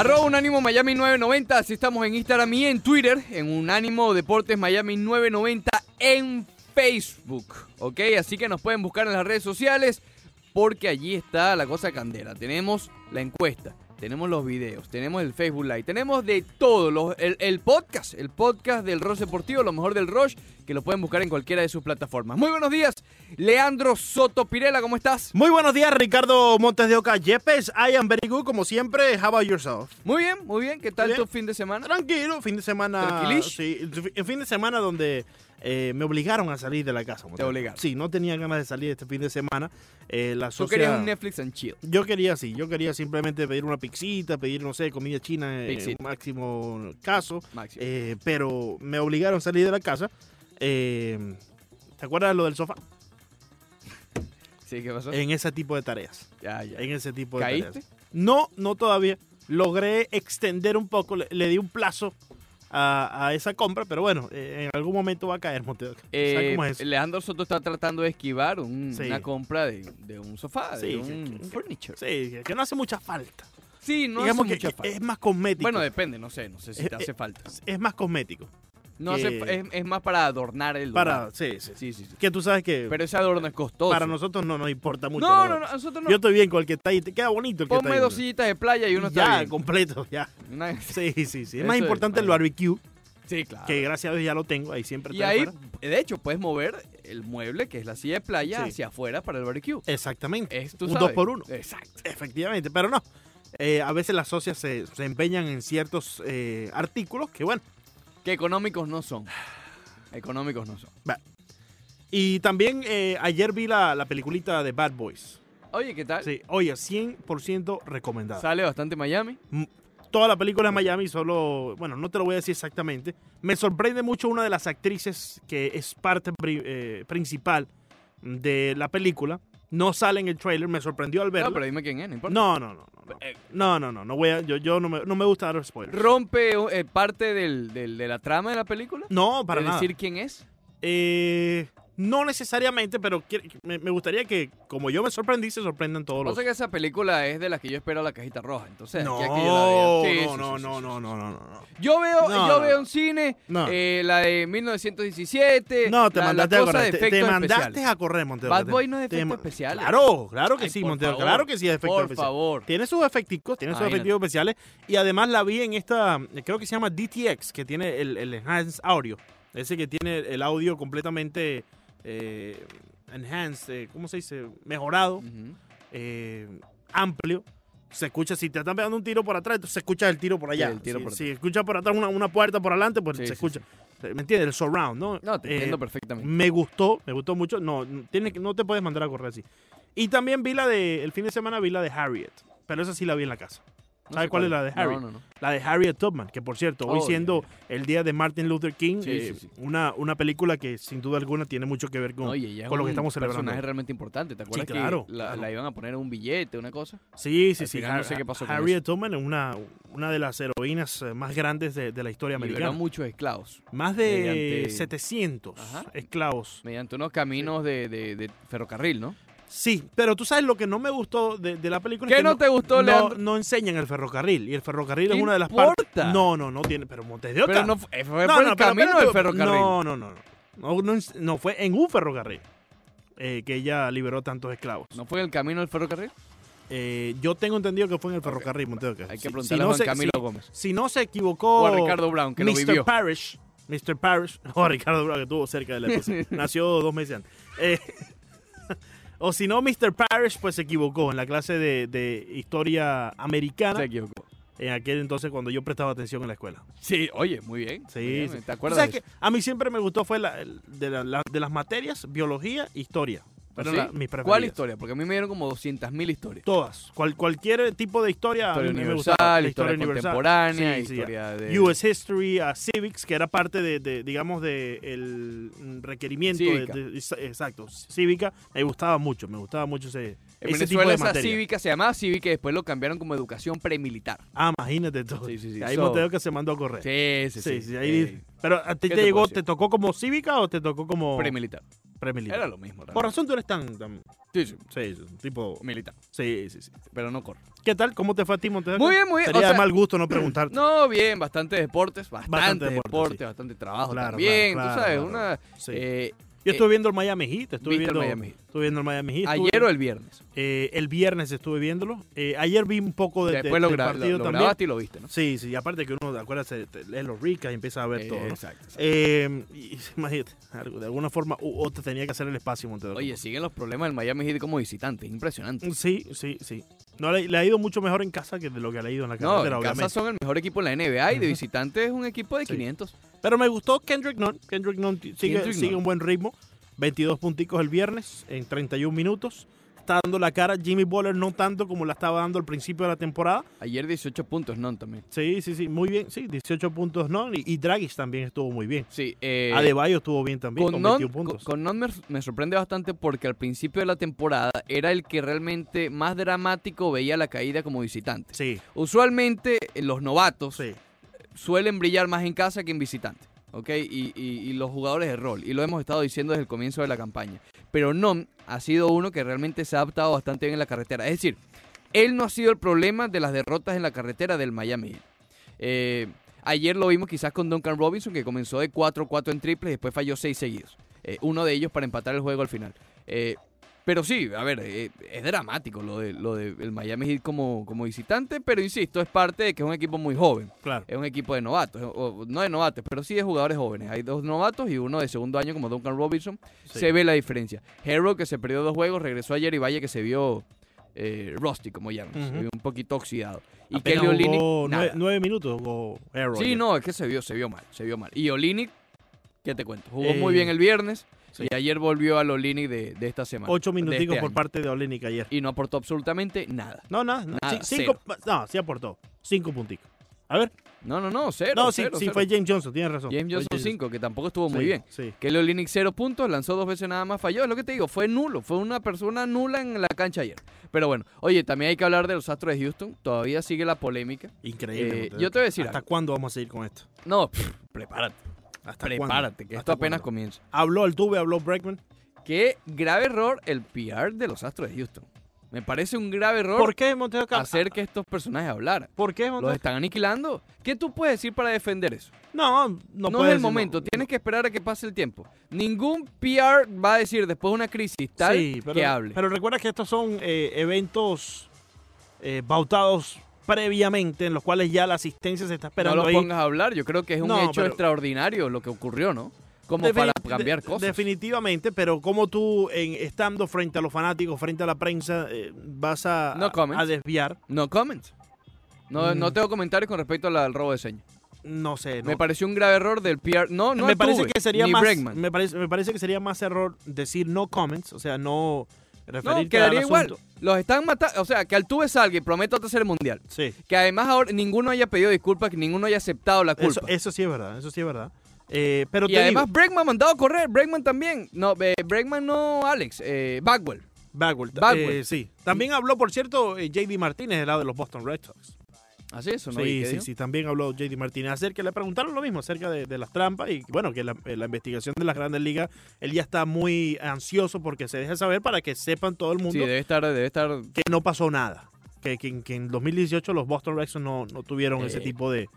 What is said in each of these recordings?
Arroba Unánimo Miami 990, así estamos en Instagram y en Twitter, en Unánimo Deportes Miami 990 en Facebook, ¿ok? Así que nos pueden buscar en las redes sociales porque allí está la cosa candela. Tenemos la encuesta, tenemos los videos, tenemos el Facebook Live, tenemos de todo, el, el podcast, el podcast del Roche Deportivo, lo mejor del Roche, que lo pueden buscar en cualquiera de sus plataformas. Muy buenos días, Leandro Soto Pirela, ¿cómo estás? Muy buenos días, Ricardo Montes de Oca. Yepes, I am very good, como siempre. How about yourself? Muy bien, muy bien, ¿qué tal Bien. tu fin de semana? Tranquilo, fin de semana. Tranquilish. Sí, el fin de semana donde eh, me obligaron a salir de la casa. Montes. obligaron. Sí, no tenía ganas de salir este fin de semana. Eh, la Tú socia- querías un Netflix and chill. Yo quería, sí, yo quería simplemente pedir una pixita, pedir, no sé, comida china en Pixita. máximo caso. Máximo. Eh, pero me obligaron a salir de la casa. Eh, ¿Te acuerdas de lo del sofá? Sí, ¿qué pasó? En ese tipo de tareas. ya, ya. En ese tipo de ¿Caíste? tareas. No, no todavía. Logré extender un poco, le, le di un plazo a, a esa compra, pero bueno, eh, en algún momento va a caer, Monteo. ¿Sabes Eh, cómo es? Leandro Soto está tratando de esquivar un- Sí. una compra de, de un sofá, de Sí, un que- que- furniture. Sí, que no hace mucha falta. Sí, no Digamos hace que, mucha falta. es más cosmético. Bueno, depende, no sé, no sé si te hace falta. es más cosmético. No hace, es, es más para adornar el lugar. Para, sí, sí, Sí, sí, sí. Que tú sabes que Pero ese adorno es costoso. para nosotros no nos importa mucho. no, ¿no? no, nosotros no. Yo estoy bien con el que está ahí. Te queda bonito el que Ponme está ahí. dos sillitas de playa y uno está ya, bien. completo, ya. Una- Sí, sí, sí. Es Eso más es, importante el barbecue, Sí, claro. que gracias a Dios ya lo tengo. Ahí siempre y ahí, afuera. de hecho, puedes mover el mueble, que es la silla de playa, Sí. hacia afuera para el barbecue. Exactamente. Es, un sabes. dos por uno. Exacto. Efectivamente, pero no. Eh, a veces las socias se, se empeñan en ciertos eh, artículos que, bueno. Que económicos no son. Económicos no son. Y también eh, ayer vi la, la peliculita de Bad Boys. Oye, ¿qué tal? Sí, oye, 100% recomendada. Sale bastante Miami. Toda la película es Miami, solo, bueno, no te lo voy a decir exactamente. Me sorprende mucho una de las actrices que es parte eh, principal de la película. No sale en el trailer, me sorprendió al verla. No, pero dime quién es, no importa. No, no, no, no. No, Eh, no, no, no, no voy a, yo, yo no, me, no me gusta dar spoilers. ¿Rompe eh, parte del, del- de la trama de la película? No, para ¿De nada. decir quién es? Eh, no necesariamente, pero me, me gustaría que, como yo me sorprendí, se sorprendan todos los. Pasa que esa película es de las que yo espero la cajita roja. Entonces, No, aquí es que yo la veo. Sí, no, sí, no, sí, no, no, no, no, no. Yo veo, No, yo veo en cine eh, la de 1917. No, te la- la mandaste a correr. Te, te mandaste especiales. a correr, Montero. Bad Boy no es de efectos especiales. Claro, claro que Ay, sí, Montero. favor, Claro que sí es de efectos Por especiales. favor. Tiene sus efecticos, tiene sus efectos especiales. Y además la vi en esta, creo que se llama DTX, que tiene el, el Enhanced Audio. Ese que tiene el audio completamente eh, enhanced, eh, ¿cómo se dice? Mejorado, eh, amplio. Se escucha, si te están pegando un tiro por atrás, entonces se escucha el tiro por allá. Sí, el tiro si, por si escucha por atrás una, una puerta por adelante, pues Sí, se sí, escucha. ¿Me entiendes? El surround, ¿no? No, te Eh, entiendo perfectamente. me gustó, me gustó mucho. No, tiene, que- no te puedes mandar a correr así. Y también vi la de, el fin de semana vi la de Harriet, pero esa sí la vi en la casa. ¿Sabes cuál es la de Harriet? No, no, no. La de Harriet Tubman, que por cierto, hoy Oh, siendo el día de Martin Luther King, Sí, eh, sí, sí. Una, una película que sin duda alguna tiene mucho que ver con... No, y con lo que un estamos celebrando. personaje realmente importante. ¿Te acuerdas claro, que la, claro. la iban a poner en un billete, una cosa? Sí, sí, Al sí. final no Har- sé qué pasó con Harriet Tubman es una, una de las heroínas eh, más grandes de, de la historia americana. a muchos esclavos Más de mediante- 700 Ajá. esclavos. mediante unos caminos de, de- de ferrocarril, ¿no? Sí, pero tú sabes lo que no me gustó de, de la película. es ¿Qué que no te gustó, no, no enseñan el ferrocarril. Y el ferrocarril ¿Qué es una de las importa? partes. No, no, no tiene. Pero Montes de Oca. Pero no fue, fue No, por el camino del ferrocarril. No, no, no. No, fue en un ferrocarril eh, que ella liberó tantos esclavos. ¿No fue en el camino del ferrocarril? Eh, yo tengo entendido que fue en el ferrocarril, Montes de Oca. Hay que preguntarle si a Juan Camilo si- Gómez. Si no se equivocó. O a Ricardo Brown, que lo Mr. vivió. Parrish. Mr. Parrish. O Ricardo Brown, que estuvo cerca de la esposa. Nació dos meses antes. Eh, o si no, Mr. Parrish, pues se equivocó en la clase de, de historia americana. Se equivocó. En aquel entonces cuando yo prestaba atención en la escuela. Sí, oye, muy bien. Sí, muy bien, sí. ¿Te ¿Tú acuerdas sabes de que a mí siempre me gustó fue la, de, la- la- de las materias, biología, historia. Fueron ¿Sí? la- mis preferidas. ¿Cuál historia? Porque a mí me dieron como 200.000 historias. Todas. Cual- cualquier tipo de historia. Historia universal. La historia, universal. contemporánea, Sí, sí, historia de... US History, Civics, que era parte de, de, digamos, de el mm, requerimiento. de- exacto, cívica. Me gustaba mucho, me gustaba mucho ese, En ese tipo de esa materia. cívica se llamaba cívica y después lo cambiaron como educación premilitar. Ah, imagínate todo. Sí, sí, sí. Ahí So- que se mandó a correr. Sí, sí, sí. Sí, sí, ahí- Pero a ti ¿Qué te te llegó? ¿te tocó como cívica o te tocó como...? premilitar. Premier League. Era lo mismo. Por realmente. razón tú eres tan... tan- Sí, sí, sí, sí, tipo... militar. Sí, sí, sí. Pero no corre. ¿Qué tal? ¿Cómo te fue a ti, Montevideo? Muy bien, muy bien. Sería O sea, de mal gusto no preguntarte. No, bien, bastante deportes, bastante, Bastante deporte, deporte, sí. bastante trabajo Claro, también. claro, tú sabes, claro, una. Sí. eh, Yo eh, estuve viendo el Miami Heat. Estuve ¿viste el viendo, Miami Heat? Estuve viendo el Miami Heat. estuve- ayer o el viernes. eh, el viernes estuve viéndolo. Eh, ayer vi un poco de, de- Después lo, del partido lo- lo también. grabaste y lo viste, ¿no? Sí, sí, aparte que uno, acuérdate, te- lee los ricas y empieza a ver todo. ¿no? Exacto. exacto. Y, imagínate, de alguna forma u otra tenía que hacer el espacio Montevideo. Oye, siguen los problemas del Miami Heat como visitante. Impresionante. Sí, sí, sí. No, le, le ha ido mucho mejor en casa que de lo que le ha ido en la No, carretera, en casa obviamente. son el mejor equipo en la NBA y de visitante es un equipo de Sí. 500. Pero me gustó Kendrick Nunn. Kendrick Nunn sigue, Kendrick sigue Nunn. un buen ritmo. 22 punticos el viernes en 31 minutos. Está dando la cara. Jimmy Butler no tanto como la estaba dando al principio de la temporada. Ayer 18 puntos, no también. Sí, sí, sí. Muy bien. Sí, 18 puntos no. Y, y Dragic también estuvo muy bien. Sí, eh, Adebayo estuvo bien también con, con Non, 21 puntos. con- con Non me, me sorprende bastante porque al principio de la temporada era el que realmente más dramático veía la caída como visitante. Sí, Usualmente eh, los novatos sí. suelen brillar más en casa que en visitante. ¿Ok? Y, y- los jugadores de rol. Y lo hemos estado diciendo desde el comienzo de la campaña. Pero Non ha sido uno que realmente se ha adaptado bastante bien en la carretera. Es decir, él no ha sido el problema de las derrotas en la carretera del Miami. Eh, ayer lo vimos quizás con Duncan Robinson, que comenzó de 4-4 en triples después falló 6 seguidos. Eh, uno de ellos para empatar el juego al final. Eh, pero sí, a ver, eh, es dramático lo de lo del Miami Heat como, como visitante, pero insisto, es parte de que es un equipo muy joven. Claro. Es un equipo de novatos, o- no de novatos, pero sí de jugadores jóvenes. Hay dos novatos y uno de segundo año como Duncan Robinson. Sí. Se ve la diferencia. Hero, que se perdió dos juegos, regresó ayer y vaya que se vio eh, rusty, como llaman. Se vio un poquito oxidado. Y Apenas Kelly nueve, nueve minutos jugó Arrow Sí, ayer. no, es que se vio, se vio mal, se vio mal. Y Olinik, ¿qué te cuento? Jugó Eh, muy bien el viernes sí. y ayer volvió al Olinik de, de esta semana. Ocho minuticos este por año. parte de Olenik ayer. Y no aportó absolutamente nada. No, nada. no. Nada, Sí, cinco, no, sí aportó. Cinco punticos. A ver. No, no, no, cero. no, sí, cero, sí, cero. fue James Johnson, tienes razón. James Johnson 5, que tampoco estuvo muy bien. Sí. Kelly Olynyk cero puntos, lanzó dos veces nada más, falló. Es lo que te digo, fue nulo. Fue una persona nula en la cancha ayer. Pero bueno, oye, también hay que hablar de los Astros de Houston. Todavía sigue la polémica. Increíble. Eh, yo te voy a decir ¿Hasta algo. cuándo vamos a seguir con esto? No, pff, prepárate. ¿Hasta Prepárate, cuándo? que ¿Hasta esto apenas cuándo? comienza. Habló Altuve, habló Bregman. Qué grave error el PR de los Astros de Houston. Me parece un grave error ¿Por qué? Cap- hacer que estos personajes hablaran. ¿Por qué Los Montevideo? están aniquilando. ¿Qué tú puedes decir para defender eso? No, no, No, es el decir, momento, no. tienes que esperar a que pase el tiempo. Ningún PR va a decir después de una crisis tal Sí, pero, que hable. Pero recuerda que estos son eh, eventos eh, bautados previamente en los cuales ya la asistencia se está no esperando los ahí. pongas a hablar, yo creo que es un No, hecho pero- extraordinario lo que ocurrió, ¿no? Como para cambiar cosas. Definitivamente, pero como tú en, estando frente a los fanáticos, frente a la prensa, eh, vas a, No a- desviar. No comments. No, Mm. no tengo comentarios con respecto al, al robo de señas. No sé. no- Me pareció un grave error del PR. No, no me parece que sería más Bregman. me parece, me parece que sería más error decir no comments, o sea, no referirte No, quedaría al igual. asunto. Los están matando. O sea, que Altuve salga y prometa hacer el mundial. Sí. Que además ahora ninguno haya pedido disculpas, que ninguno haya aceptado la culpa. Eso, eso sí es verdad, eso sí es verdad. Eh, pero y además digo, Bregman mandado a correr. Bregman también. No, eh, Bregman no, Alex. Eh, Bagwell. Bagwell, Bagwell. eh, sí. También habló, por cierto, JD Martínez del lado de los Boston Red Sox. Así eso, ¿no? ¿Y Sí, sí, sí, también habló JD Martínez acerca, le preguntaron lo mismo acerca de, de las trampas y bueno, que la, eh, la investigación de las grandes ligas, él ya está muy ansioso porque se deje saber para que sepan todo el mundo Sí, debe estar, debe estar. que no pasó nada. Que, que, en- que en 2018 los Boston Red Sox no, no tuvieron Eh, ese tipo de,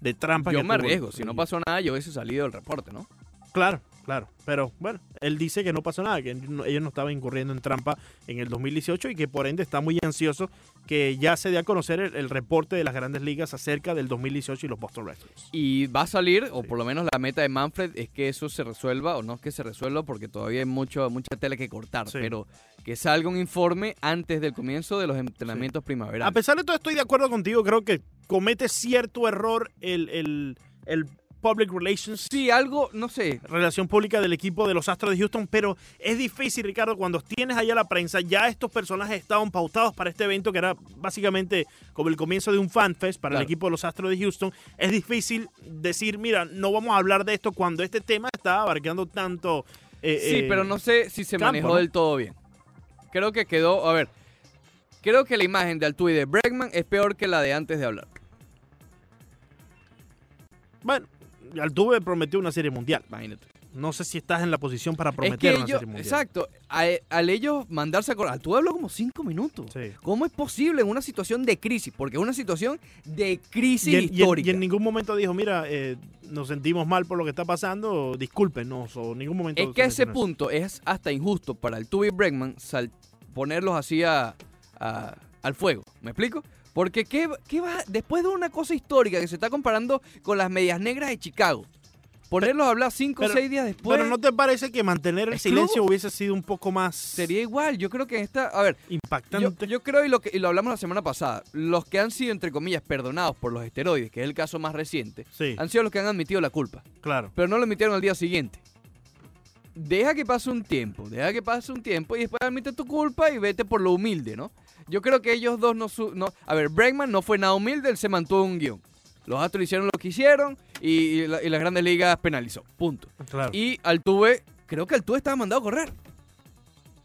de trampas. Yo que me arriesgo. Si no pasó nada, yo hubiese salido del reporte, ¿no? Claro, claro. Pero bueno, él dice que no pasó nada, que ellos no estaban incurriendo en trampa en el 2018 y que por ende está muy ansioso que ya se dé a conocer el, el reporte de las grandes ligas acerca del 2018 y los Boston Red Sox. Y va a salir, o por lo menos la meta de Manfred es que eso se resuelva, o no es que se resuelva porque todavía hay mucho, mucha tela que cortar, Sí. pero que salga un informe antes del comienzo de los entrenamientos A primaverales. pesar de todo, estoy de acuerdo contigo. Creo que comete cierto error el, el, el public relations. Sí, algo, no sé. Relación pública del equipo de los Astros de Houston, pero es difícil, Ricardo, cuando tienes allá la prensa, ya estos personajes estaban pautados para este evento que era básicamente como el comienzo de un fanfest para Claro. el equipo de los Astros de Houston. Es difícil decir, mira, no vamos a hablar de esto cuando este tema está abarcando tanto. eh, Sí, eh, pero no sé si se campo, manejó ¿no? del todo bien. Creo que quedó, a ver, creo que la imagen de Altuve y de Bregman es peor que la de antes de hablar. Bueno, Altuve prometió una serie mundial. Imagínate. no sé si estás en la posición para Es prometer que una ellos, serie mundial. exacto, a- al ellos mandarse a correr, tú habló como cinco minutos. Sí. ¿Cómo es posible en una situación de crisis? Porque es una situación de crisis Y en, y en- histórica. y en ningún momento dijo, mira, eh, nos sentimos mal por lo que está pasando, discúlpenos, o en ningún momento. es que ese eso. punto es hasta injusto para el Tubi Bregman sal- ponerlos así a- a- al fuego. ¿Me explico? Porque ¿qué, qué va, después de una cosa histórica que se está comparando con las medias negras de Chicago, ponerlos a hablar cinco o seis días después Pero ¿no te parece que mantener el silencio hubiese sido un poco más sería igual. Yo creo que en esta, a ver, Yo, impactante? yo creo, y lo, que, y lo hablamos la semana pasada, los que han sido, entre comillas, perdonados por los esteroides, que es el caso más reciente, sí, han sido los que han admitido la culpa, claro. pero no lo admitieron al día siguiente. Deja que pase un tiempo, deja que pase un tiempo y después admite tu culpa y vete por lo humilde, ¿no? Yo creo que ellos dos no... su- no a ver, Bregman no fue nada humilde, él se mantuvo un guion. Los Astros hicieron lo que hicieron y, y la- y las grandes ligas penalizó, punto. claro. Y Altuve, creo que Altuve estaba mandado a correr.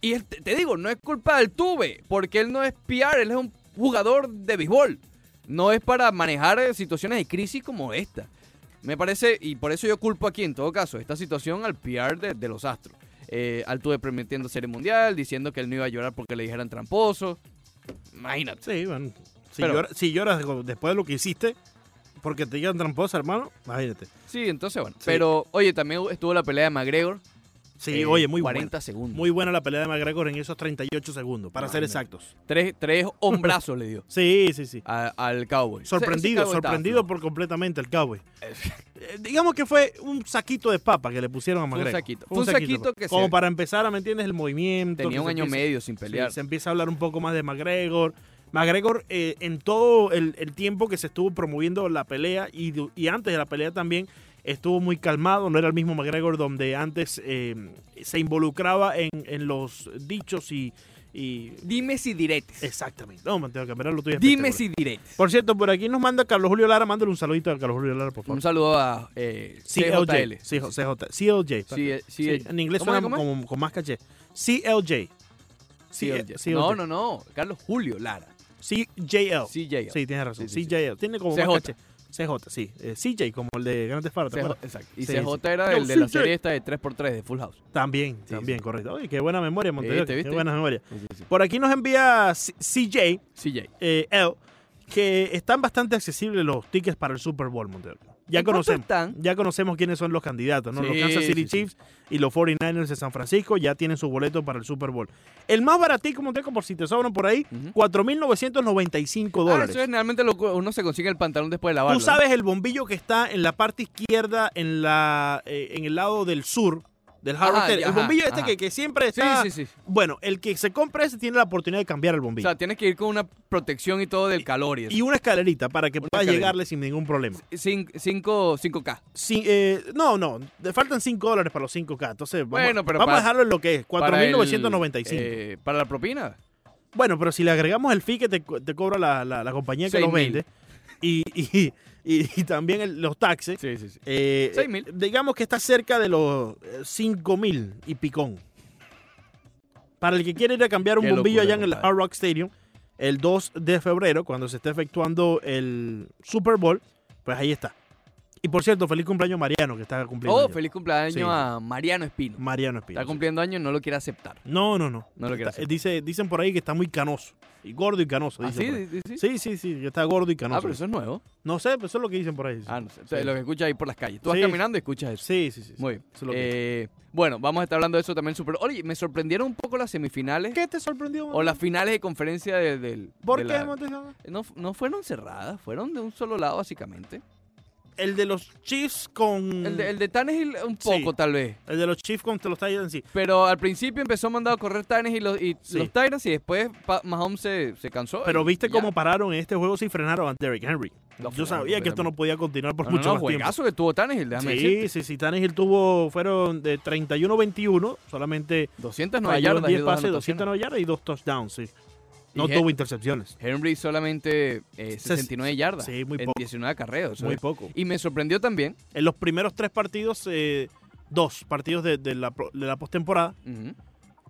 Y él- te, te digo, no es culpa de Altuve, porque él no es PR, él es un jugador de béisbol. No es para manejar eh, situaciones de crisis como esta. Me parece, y por eso yo culpo aquí en todo caso, esta situación al PR de, de los Astros. Eh, Altuve permitiendo serie mundial, diciendo que él no iba a llorar porque le dijeran tramposo. Imagínate. Sí, bueno. Si, Pero- llora- si lloras después de lo que hiciste, porque te digan tramposa, hermano, imagínate. Sí, entonces bueno. Sí. Pero, oye, también estuvo la pelea de McGregor. Sí, eh, oye, muy 40 buena. segundos. Muy buena la pelea de McGregor en esos 38 segundos, para ser exactos. Tres, tres hombrazos le dio Sí, sí, sí. a- al Cowboy. Sorprendido, sorprendido por completamente el cowboy. Eh, digamos que fue un saquito de papa que le pusieron a Fue un McGregor. saquito. Fue un saquito que Como se- para empezar ¿me entiendes? El movimiento. Tenía un año empieza- medio sin sí, pelear. se empieza a hablar un poco más de McGregor. McGregor, eh, en todo el, el tiempo que se estuvo promoviendo la pelea y antes de la pelea también, estuvo muy calmado. No era el mismo McGregor donde antes eh, se involucraba en, en los dichos y, y- Dime si diretes. Exactamente. No, man, tengo que ver lo tuyo. es Dime si diretes. Por cierto, por aquí nos manda Carlos Julio Lara. Mándale un saludito a Carlos Julio Lara, por favor. Un saludo a eh. CLJ. Sí, CJ. CLJ. Sí, en inglés ¿cómo suena como, con más caché. CLJ. CLJ. CLJ. No, no, no. Carlos Julio Lara. CJL. CJL. Sí, tienes razón. Sí, sí. CJL. Tiene como CJ. más caché. CJ, sí. Eh, CJ, como el de Grandes Faros. ¿te CJ, exacto. Y Sí, CJ era el de la CJ. serie esta de 3x3 de Full House. También, Sí, también, sí. correcto. Oye, qué buena memoria, Montevideo. ¿Viste, Qué buena memoria. Sí, sí, sí. Por aquí nos envía C- CJ, CJ. eh, L, que están bastante accesibles los tickets para el Super Bowl, Montevideo. Ya ¿En cuánto conocemos. están? Ya conocemos quiénes son los candidatos, ¿no? los Kansas City sí, sí. Chiefs y los 49ers de San Francisco ya tienen su boleto para el Super Bowl. El más baratico, Monteco, por si te sobran por ahí, Ujú. 4.995 Ah, dólares. eso es generalmente lo que uno se consigue el pantalón después de lavarlo. Tú sabes el bombillo que está en la parte izquierda, en la eh, en el lado del sur del Hard Rock. El bombillo este que, que siempre está... Sí, sí, sí. Bueno, el que se compra ese tiene la oportunidad de cambiar el O bombillo. sea, tienes que ir con una protección y todo del calor y eso. y una escalerita para que pueda llegarle sin ningún problema. Cin- cinco, 5K. Sí, eh, no, no, faltan 5 dólares para los 5K. Entonces, vamos, Bueno, pero vamos para- a dejarlo en lo que es, Para el, 4.995. eh, para la propina. Bueno, pero si le agregamos el fee que te, co- te cobra la, la- la compañía que Seis los mil. vende y, y, y- y también el- los taxes, Sí, sí, sí. eh, Seis mil. eh, digamos que está cerca de los 5 mil y picón. Para el que quiere ir a cambiar un Qué bombillo locura, allá en el. Hard Rock Stadium, el 2 de febrero, cuando se esté efectuando el Super Bowl, pues ahí está. Y por cierto, feliz cumpleaños Mariano, que está cumpliendo. Oh, años. feliz cumpleaños Sí. a Mariano Espino. Mariano Espino. Está sí. cumpliendo años y no lo quiere aceptar. No, no, no. No lo quiere aceptar. dice, dicen por ahí que está muy canoso. Y gordo y canoso. ¿Ah, sí? Sí, sí, sí. Sí, sí, sí, que está gordo y canoso. Ah, pero eso es nuevo. No sé, pero eso es lo que dicen por ahí. Ah, no sé. Sí. Lo que escuchas ahí por las calles. Tú vas Sí. caminando y escuchas eso. Sí, sí, sí. sí. Muy bien. Eso es lo que- Eh, bueno, vamos a estar hablando de eso también. Super... Oye, me sorprendieron un poco las semifinales ¿Qué te sorprendió? o las finales de conferencia de- del. ¿Por de qué, la-? No, no fueron cerradas, fueron de un solo lado, básicamente. El de los Chiefs con... El de, el de Tannehill un poco. Sí. tal vez. el de los Chiefs contra los Titans, sí. Pero al principio empezó mandado a correr Tannehill y los, y Sí. los Titans y después Mahomes se, se cansó. Pero viste ya. cómo pararon en este juego si frenaron a Derrick Henry. Yo sabía que esto no podía continuar por No, no, mucho no, más tiempo. que tuvo Tannehill, déjame Sí, decirte. sí, sí. Tannehill tuvo, fueron de 31-21, solamente 209 falló en yardas. y 10 dos pases, anotaciones. 209 yardas y dos touchdowns, sí. No Y tuvo intercepciones. Henry solamente eh, 69 yardas sí, muy en poco. 19 acarreos. Muy poco. Y me sorprendió también, En los primeros tres partidos, eh, dos partidos de, de la, de la postemporada,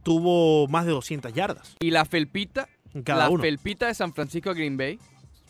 tuvo más de 200 yardas y la felpita, en cada la uno. felpita de San Francisco a Green Bay,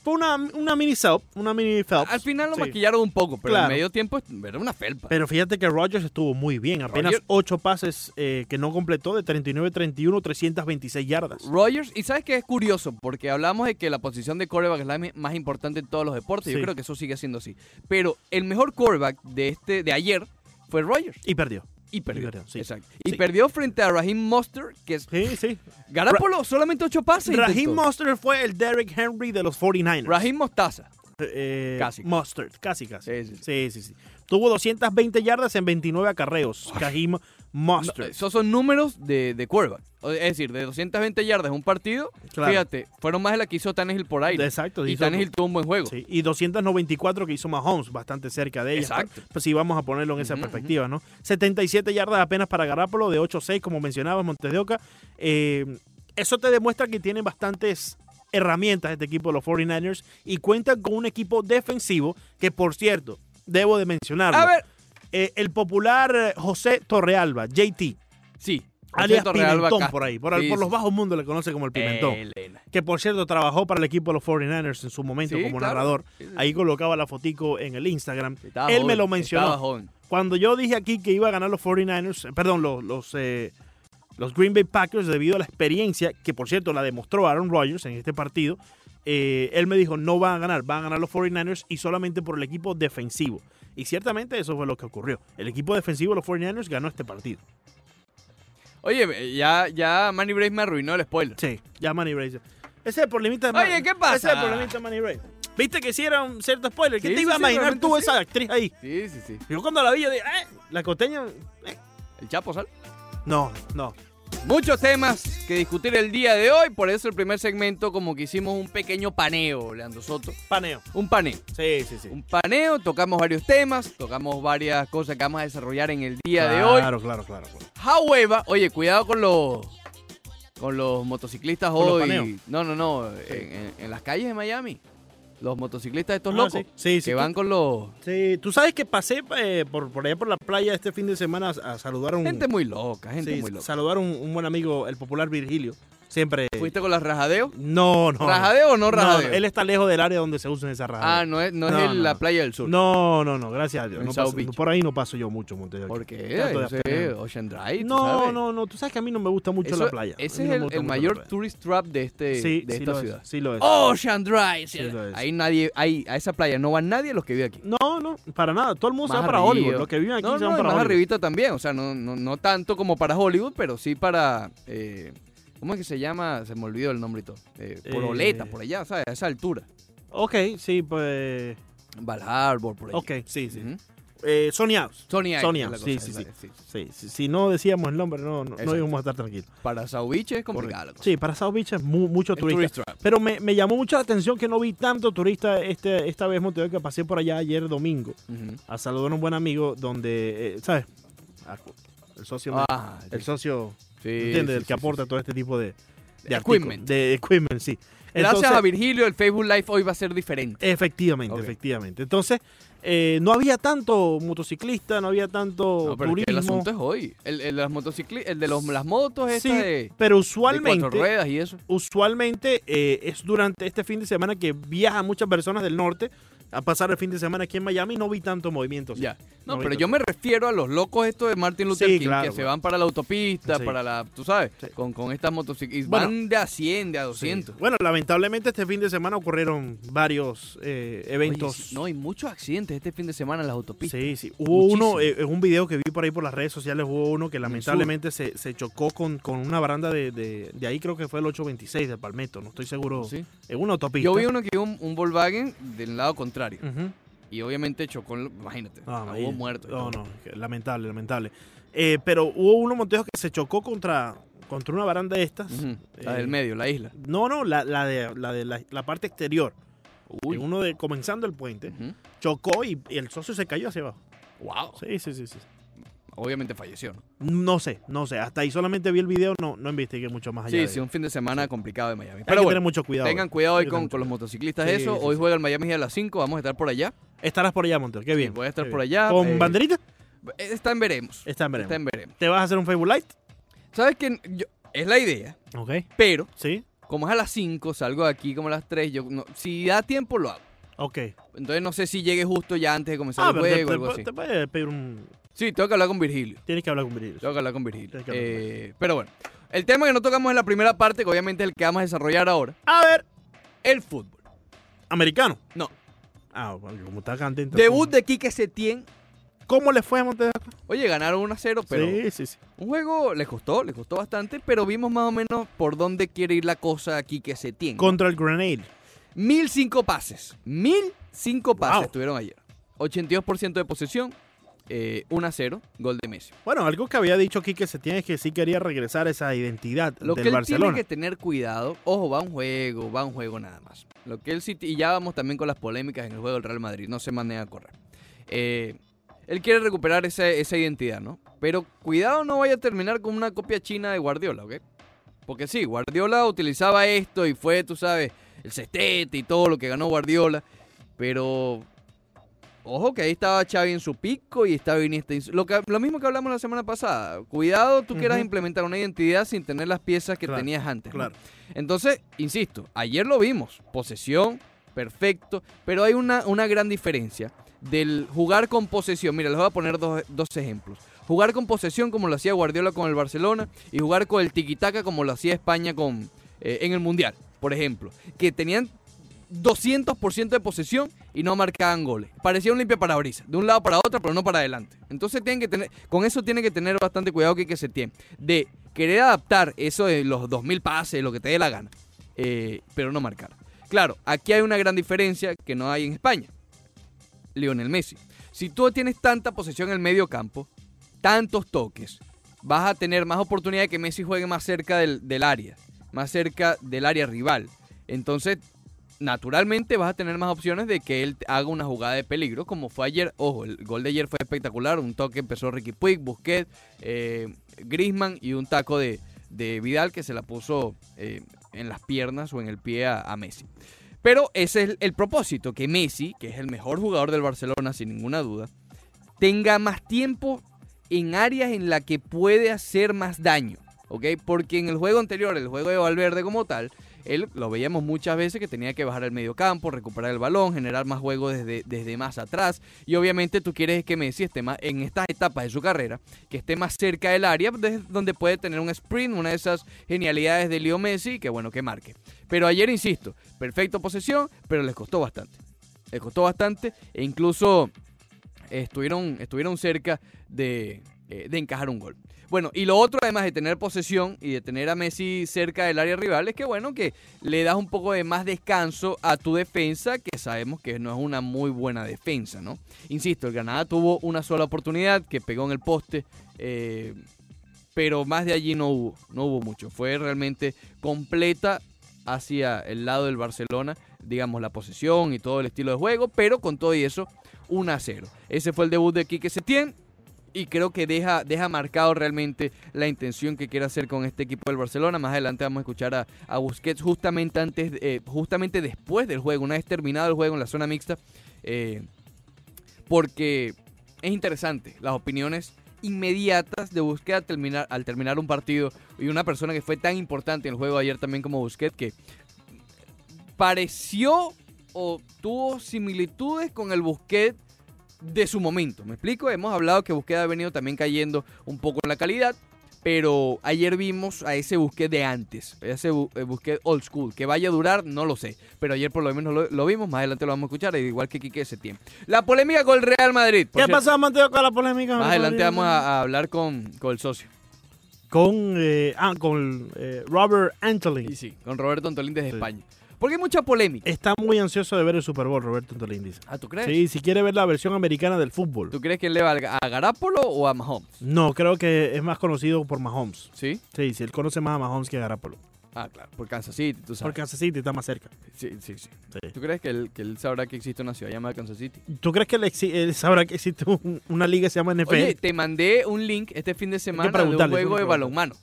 Fue una, una mini Phelps, una mini Phelps. Al final lo Sí. maquillaron un poco, pero Claro. en medio tiempo era una felpa. Pero fíjate que Rodgers estuvo muy bien. Apenas Rodgers- 8 pases eh, que no completó de 39-31, 326 yardas. Rogers, y sabes que es curioso, porque hablamos de que la posición de quarterback es la más importante en todos los deportes. Yo Sí. creo que eso sigue siendo así. Pero el mejor quarterback de este de ayer fue Rogers. Y perdió. Y perdió. perdió, sí. Exacto. Y Sí. perdió frente a Raheem Mostert, que es. Sí, sí. Garapolo solamente ocho pases. Raheem. Mostert fue el Derrick Henry de los 49ers. Raheem Mostaza. Eh, Casi. Mustard, casi, casi. Sí, sí, sí. Sí, sí, sí. Tuvo 220 yardas en 29 acarreos. Raheem Mustard. No, esos son números de, de quarterback. Es decir, de 220 yardas en un partido, Claro. fíjate, fueron más de la que hizo Tannehill por aire. Exacto. Y Tannehill tuvo un buen juego. Sí, y 294 que hizo Mahomes, bastante cerca de ella. Exacto. Pues sí, vamos a ponerlo en esa perspectiva, ¿no? 77 yardas apenas para Garapolo, de 8-6, como mencionabas, Montes de Oca. Eh, eso te demuestra que tienen bastantes herramientas este equipo de los 49ers y cuentan con un equipo defensivo que, por cierto, debo de mencionarlo. A ver, Eh, el popular eh, José Torrealba, JT, sí. alias Pimentón por ahí, por, Sí, por los bajos mundos le conoce como el Pimentón. Elena. que por cierto trabajó para el equipo de los 49ers en su momento Sí, como claro. narrador. Ahí colocaba la fotico en el Instagram. Él me lo mencionó. Cuando yo dije aquí que iba a ganar los 49ers, eh, perdón, los, los, eh, los Green Bay Packers debido a la experiencia, que por cierto la demostró Aaron Rodgers en este partido, eh, él me dijo, no van a ganar, van a ganar los 49ers y solamente por el equipo defensivo. Y ciertamente eso fue lo que ocurrió. El equipo defensivo de los 49ers ganó este partido. Oye, ya, ya Manny Brace me arruinó el spoiler. Sí, ya Manny Brace. Ese es el problemita de Oye, ¿qué pasa? Ese es el problemita de Manny Brace. Viste que si era un cierto spoiler. ¿Qué Sí, te sí, iba a sí, imaginar tú sí. esa actriz ahí? Sí, sí, sí. Yo cuando la vi, yo dije, eh, la costeña. eh. El Chapo sal. No, no. Muchos temas que discutir el día de hoy, por eso el primer segmento como que hicimos un pequeño paneo, Leandro Soto. Paneo. Un paneo. Sí, sí, sí. Un paneo, tocamos varios temas, tocamos varias cosas que vamos a desarrollar en el día de hoy. Claro, claro, claro. However, oye, cuidado con los con los motociclistas ¿Con los hoy. no, no, no, en, en- en las calles de Miami. Los motociclistas estos Ah, locos sí. Sí, sí, que tú- van con los Sí, tú sabes que pasé eh, por, por allá por la playa este fin de semana a, a saludar a un. gente muy loca, gente muy loca. saludar a un, un buen amigo, el popular Virgilio. Siempre. ¿Fuiste con las rajadeo? No, no. ¿Rajadeo o no rajadeo? no, él está lejos del área donde se usan esas rajadeos. Ah, no es, no es No, el- no, la playa del sur. No, no, no, gracias a Dios. Paso- por ahí no paso yo mucho, Montevideo. ¿Por qué? Ocean Drive. No, sabes. no, no. Tú sabes que a mí no me gusta mucho Eso- la playa. Ese es el, el mayor tourist trap de, este, Sí, de sí esta ciudad. Es, sí lo es. Ocean Drive. Sí lo es. Ahí nadie, ahí, a esa playa no van nadie los que viven aquí. No, no, para nada. Todo el mundo se Más va para. Hollywood. Los que viven aquí no, se van para más Hollywood. arribita también. O sea, no, tanto como para Hollywood, pero sí para. Eh, ¿Cómo es que se llama? Se me olvidó el nombre y todo. Eh, por Eh, Oleta, por allá, ¿sabes? A esa altura. Ok, sí, pues. Val Harbor, por allá. Ok, sí, sí. Ujú. Eh, Sony House. Sony Island, Sony es la House, cosa, sí, sí, sí. sí. Sí, sí, Si no decíamos el nombre, no, no, íbamos a estar tranquilos. Para South Beach es la cosa. Sí, para South Beach es mu- mucho turista. Pero me, me llamó mucho la atención que no vi tanto turista este, esta vez, Montevideo, que pasé por allá ayer domingo a saludar a un buen amigo donde, eh, ¿sabes? Ah, El socio, me- Ah, el socio sí, ¿entiendes? sí, el que sí, aporta sí. todo este tipo de, de Equipment. De equipment, sí. Gracias a Virgilio, el Facebook Live hoy va a ser diferente. Efectivamente, efectivamente. Entonces, eh, no había tanto motociclista, no había tanto No, pero es que el turismo. asunto es hoy. El, el de las motocicli- el de los, las motos, Sí, esta de, pero de usualmente, cuatro ruedas y eso. usualmente eh, es durante este fin de semana que viajan muchas personas del norte a pasar el fin de semana aquí en Miami y no vi tanto movimiento. Ya. No, No, pero yo me refiero a los locos estos de Martin Luther Sí, King claro, que se van para la autopista, Sí. para la, tú sabes, Sí. con, con estas motocicletas. Bueno. van de a 100, de a Sí. 200. Bueno, lamentablemente este fin de semana ocurrieron varios eh, eventos. no, hay muchos accidentes este fin de semana en las autopistas. Sí, sí. Hubo uno, Muchísimo. eh, un video que vi por ahí por las redes sociales, hubo uno que lamentablemente se, se chocó con, con una baranda de, de, de ahí, creo que fue el 826 de Palmetto, no estoy seguro. Sí. En una autopista. Yo vi uno que un, un Volkswagen del lado contrario. Ujú. Y obviamente chocó, imagínate, Ah, hubo ahí- muertos. y No, todo. no, lamentable, lamentable. Eh, pero hubo uno, Montejo, que se chocó contra, contra una baranda de estas. Ujú, La Eh, del medio, la isla. No, no, la, la de, la, de la, la parte exterior. Uy. Uno de, comenzando el puente, Ujú. chocó y, y el socio se cayó hacia abajo. Wow. Sí, sí, sí, sí. Obviamente falleció. ¿no? No sé, no sé. Hasta ahí solamente vi el video, no, no investigué mucho más allá. Sí, de sí, un fin de semana complicado de Miami. Hay Pero que bueno, tener mucho cuidado. tengan cuidado hoy con, con los motociclistas. Sí, eso. sí, Hoy juega el Miami Heat a las 5. Vamos a estar por allá. Estarás por allá, Montejo. Qué bien. voy a estar por allá, ¿Con eh, banderita? Está en veremos. Está en veremos. Está en veremos. ¿Te vas a hacer un Facebook Light? ¿Sabes qué? Yo- es la idea, Ok. pero Sí. Como es a las 5, salgo de aquí como a las 3. Yo, no- si da tiempo, lo hago. Ok. Entonces no sé si llegue justo ya antes de comenzar Ah, el te, juego o te- algo así. te puede pedir un... Sí, tengo que hablar con Virgilio. Tienes que hablar con Virgilio. Tengo que hablar con Virgilio. Tienes que hablar con Eh, pero bueno, el tema que no tocamos en la primera parte, que obviamente es el que vamos a desarrollar ahora, A ver, el fútbol. americano. No. Ah, bueno, como está cantando. Debut de Quique Setién. ¿Cómo le fue a Montes de Oca? Oye, ganaron 1 a 0, pero Sí, sí, sí. un juego les costó, les costó bastante, pero vimos más o menos por dónde quiere ir la cosa a Quique Setién. Contra el Grenade. 1005 pases. 1005 pases Wow. tuvieron ayer. 82% de posesión. Eh, 1 a 0, gol de Messi. Bueno, algo que había dicho aquí que se tiene es que sí quería regresar esa identidad Lo que del él Barcelona. tiene que tener cuidado, ojo, va un juego, va un juego nada más. Lo que él sí, y ya vamos también con las polémicas en el juego del Real Madrid, no se manden a correr. Eh, él quiere recuperar esa, esa identidad, ¿no? Pero cuidado no vaya a terminar con una copia china de Guardiola, ¿ok? Porque sí, Guardiola utilizaba esto y fue, tú sabes, el cestete y todo lo que ganó Guardiola, pero ojo que ahí estaba Xavi en su pico y estaba Iniesta lo, que, lo mismo que hablamos la semana pasada. Cuidado, tú quieras implementar una identidad sin tener las piezas que Claro, tenías antes. ¿no? Claro. Entonces, insisto, ayer lo vimos, posesión, perfecto, pero hay una, una gran diferencia del jugar con posesión. Mira, les voy a poner dos, dos ejemplos. Jugar con posesión como lo hacía Guardiola con el Barcelona y jugar con el tiquitaca como lo hacía España con, eh, en el Mundial, por ejemplo. Que tenían 200% de posesión y no marcaban goles. Parecía un limpia parabrisas, de un lado para otro, pero no para adelante. Entonces tienen que tener, con eso tienen que tener bastante cuidado que, que se tiene. De querer adaptar eso de los 2000 pases, lo que te dé la gana, eh, pero no marcar. Claro, aquí hay una gran diferencia que no hay en España. Lionel Messi. Si tú tienes tanta posesión en el medio campo, tantos toques, vas a tener más oportunidad de que Messi juegue más cerca del, del área, más cerca del área rival. Entonces, naturalmente vas a tener más opciones de que él haga una jugada de peligro, como fue ayer. Ojo, el gol de ayer fue espectacular. Un toque empezó Ricky Puig, Busquets, eh, Griezmann y un taco de, de Vidal que se la puso eh, en las piernas o en el pie a, Messi. Pero ese es el, el propósito, que Messi, que es el mejor jugador del Barcelona sin ninguna duda, tenga más tiempo en áreas en las que puede hacer más daño. ¿ok? Porque en el juego anterior, el juego de Valverde como tal, él lo veíamos muchas veces que tenía que bajar al medio campo, recuperar el balón, generar más juego desde, desde más atrás. Y obviamente tú quieres que Messi esté más en estas etapas de su carrera, que esté más cerca del área, desde donde puede tener un sprint, una de esas genialidades de Leo Messi, que bueno, que marque. Pero ayer, insisto, perfecto posesión, pero les costó bastante. Les costó bastante e incluso estuvieron, estuvieron cerca de, eh, de encajar un gol. Bueno, y lo otro, además de tener posesión y de tener a Messi cerca del área rival, es que bueno, que le das un poco de más descanso a tu defensa, que sabemos que no es una muy buena defensa, ¿no? Insisto, el Granada tuvo una sola oportunidad que pegó en el poste, eh, pero más de allí no hubo, no hubo mucho. Fue realmente completa hacia el lado del Barcelona, digamos, la posesión y todo el estilo de juego, pero con todo y eso, 1 a 0. Ese fue el debut de Quique Setién y creo que deja, deja marcado realmente la intención que quiere hacer con este equipo del Barcelona. Más adelante vamos a escuchar a, a Busquets justamente antes, eh, justamente después del juego, una vez terminado el juego en la zona mixta, eh, porque es interesante las opiniones inmediatas de Busquets al terminar, al terminar un partido y una persona que fue tan importante en el juego ayer también como Busquets que pareció o tuvo similitudes con el Busquets de su momento. ¿Me explico? Hemos hablado que Busquets ha venido también cayendo un poco en la calidad, pero ayer vimos a ese Busquets de antes, a ese eh, Busquets old school. Que vaya a durar, no lo sé, pero ayer por lo menos lo, lo vimos, más adelante lo vamos a escuchar, igual que Quique Setién. La polémica con el Real Madrid. ¿Qué pasó, Mateo, con la polémica? Más adelante vamos a, a hablar con, con el socio. Con, eh, ah, con eh, Robert Antolin. Y sí, con Roberto Antolín desde España. Porque hay mucha polémica. Está muy ansioso de ver el Super Bowl, Roberto Antolin dice. Ah, ¿tú crees? Sí, si quiere ver la versión americana del fútbol. ¿Tú crees que él le va a Garapolo o a Mahomes? No, creo que es más conocido por Mahomes. ¿Sí? Sí, sí, él conoce más a Mahomes que a Garapolo. Ah, claro, por Kansas City, tú sabes. Porque Kansas City está más cerca. Sí, sí, sí. Sí. ¿Tú crees que él, que él sabrá que existe una ciudad llamada Kansas City? ¿Tú crees que él, sabrá que existe un- una liga que se llama NFL? Oye, te mandé un link este fin de semana de un juego de balonmano.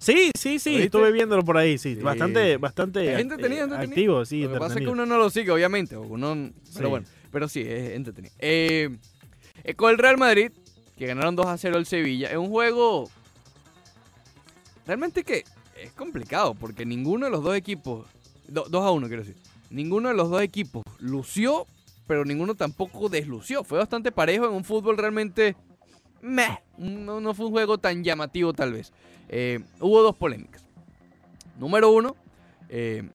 Sí, sí, sí, estuve viéndolo por ahí, sí. Sí. Bastante, bastante Es entretenido, eh, entretenido. activo, sí, Lo que pasa es que uno no lo sigue, obviamente. o Uno, pero Sí. bueno, pero sí, es entretenido. Eh, eh, con el Real Madrid, que ganaron 2 a 0 el Sevilla, es un juego realmente que es complicado porque ninguno de los dos equipos, 2 a 1 quiero decir, ninguno de los dos equipos lució, pero ninguno tampoco deslució. Fue bastante parejo en un fútbol realmente... Meh, no, no fue un juego tan llamativo tal vez. Eh, hubo dos polémicas. Número uno, eh,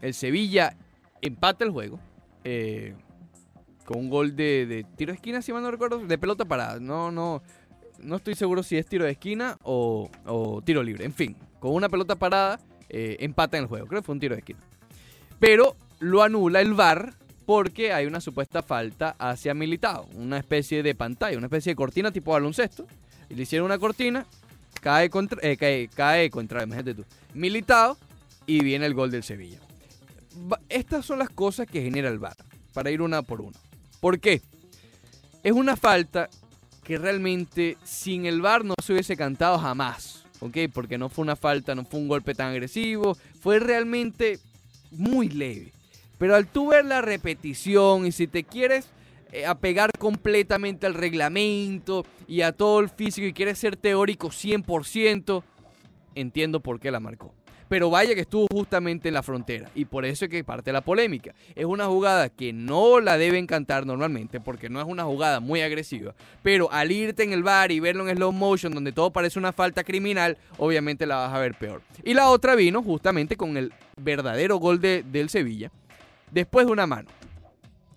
el Sevilla empata el juego. Eh, con un gol de, tiro de esquina, si mal no recuerdo, de pelota parada. No, no, no estoy seguro si es tiro de esquina o, tiro libre. En fin, con una pelota parada, empata en el juego. Creo que fue un tiro de esquina. Pero lo anula el VAR porque hay una supuesta falta hacia Militao. Una especie de pantalla, una especie de cortina tipo baloncesto. Y le hicieron una cortina, cae contra, eh, cae, cae contra, imagínate tú, Militao y viene el gol del Sevilla. Estas son las cosas que genera el VAR, para ir una por una. ¿Por qué? Es una falta que realmente sin el VAR no se hubiese cantado jamás, ¿ok? Porque no fue una falta, no fue un golpe tan agresivo, fue realmente muy leve. Pero al tú ver la repetición y si te quieres apegar completamente al reglamento y a todo el físico y quieres ser teórico 100%, entiendo por qué la marcó. Pero vaya que estuvo justamente en la frontera y por eso es que parte la polémica. Es una jugada que no la deben cantar normalmente porque no es una jugada muy agresiva, pero al irte en el bar y verlo en slow motion donde todo parece una falta criminal, obviamente la vas a ver peor. Y la otra vino justamente con el verdadero gol de- del Sevilla, después de una mano,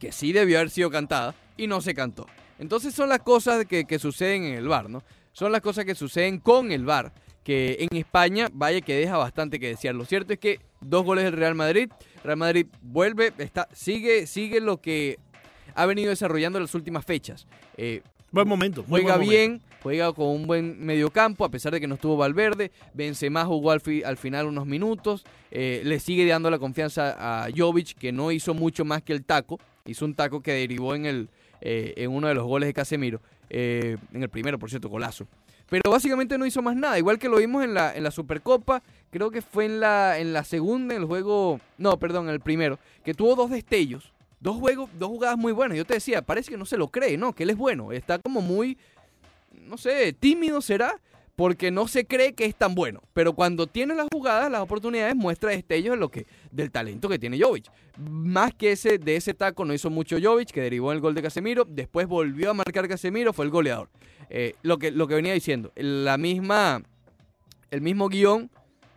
que sí debió haber sido cantada y no se cantó. Entonces son las cosas que, que suceden en el bar, ¿no? Son las cosas que suceden con el bar que en España, vaya que deja bastante que desear. Lo cierto es que dos goles del Real Madrid, Real Madrid vuelve, está, sigue, sigue lo que ha venido desarrollando en las últimas fechas. Eh, Buen momento. muy juega buen momento. bien, juega con un buen mediocampo, a pesar de que no estuvo Valverde. Benzema jugó al, fi- al final unos minutos. eh, le sigue dando la confianza a Jovic, que no hizo mucho más que el taco. Hizo un taco que derivó en, el, eh, en uno de los goles de Casemiro. eh, en el primero, por cierto, golazo. Pero básicamente no hizo más nada. Igual que lo vimos en la, en la Supercopa. Creo que fue en la, en la segunda, en el juego. No, perdón, en el primero. Que tuvo dos destellos. Dos juegos, dos jugadas muy buenas. Yo te decía, parece que no se lo cree, ¿no? Que él es bueno. Está como muy. No sé, tímido será. Porque no se cree que es tan bueno. Pero cuando tiene las jugadas, las oportunidades, muestra destellos de lo que, del talento que tiene Jovic. Más que ese, de ese taco no hizo mucho Jovic, que derivó en el gol de Casemiro. Después volvió a marcar Casemiro, fue el goleador. Eh, lo, que, lo que venía diciendo, la misma, el mismo guion,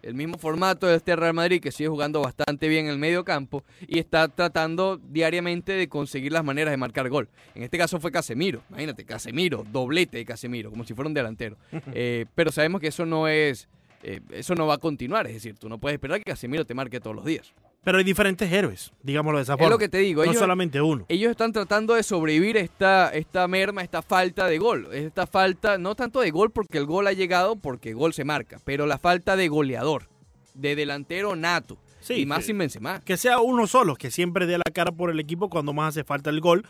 el mismo formato de este Real Madrid que sigue jugando bastante bien en el medio campo y está tratando diariamente de conseguir las maneras de marcar gol. En este caso fue Casemiro, imagínate, Casemiro, doblete de Casemiro, como si fuera un delantero. Eh, pero sabemos que eso no es, eh, eso no va a continuar, es decir, tú no puedes esperar que Casemiro te marque todos los días. Pero hay diferentes héroes, digámoslo de esa Es forma. lo que te digo, no ellos, solamente uno. ellos están tratando de sobrevivir esta, esta merma, esta falta de gol. Esta falta, no tanto de gol porque el gol ha llegado, porque gol se marca, pero la falta de goleador, de delantero nato. Sí, y más que- sin Benzema. Que sea uno solo, que siempre dé la cara por el equipo cuando más hace falta el gol.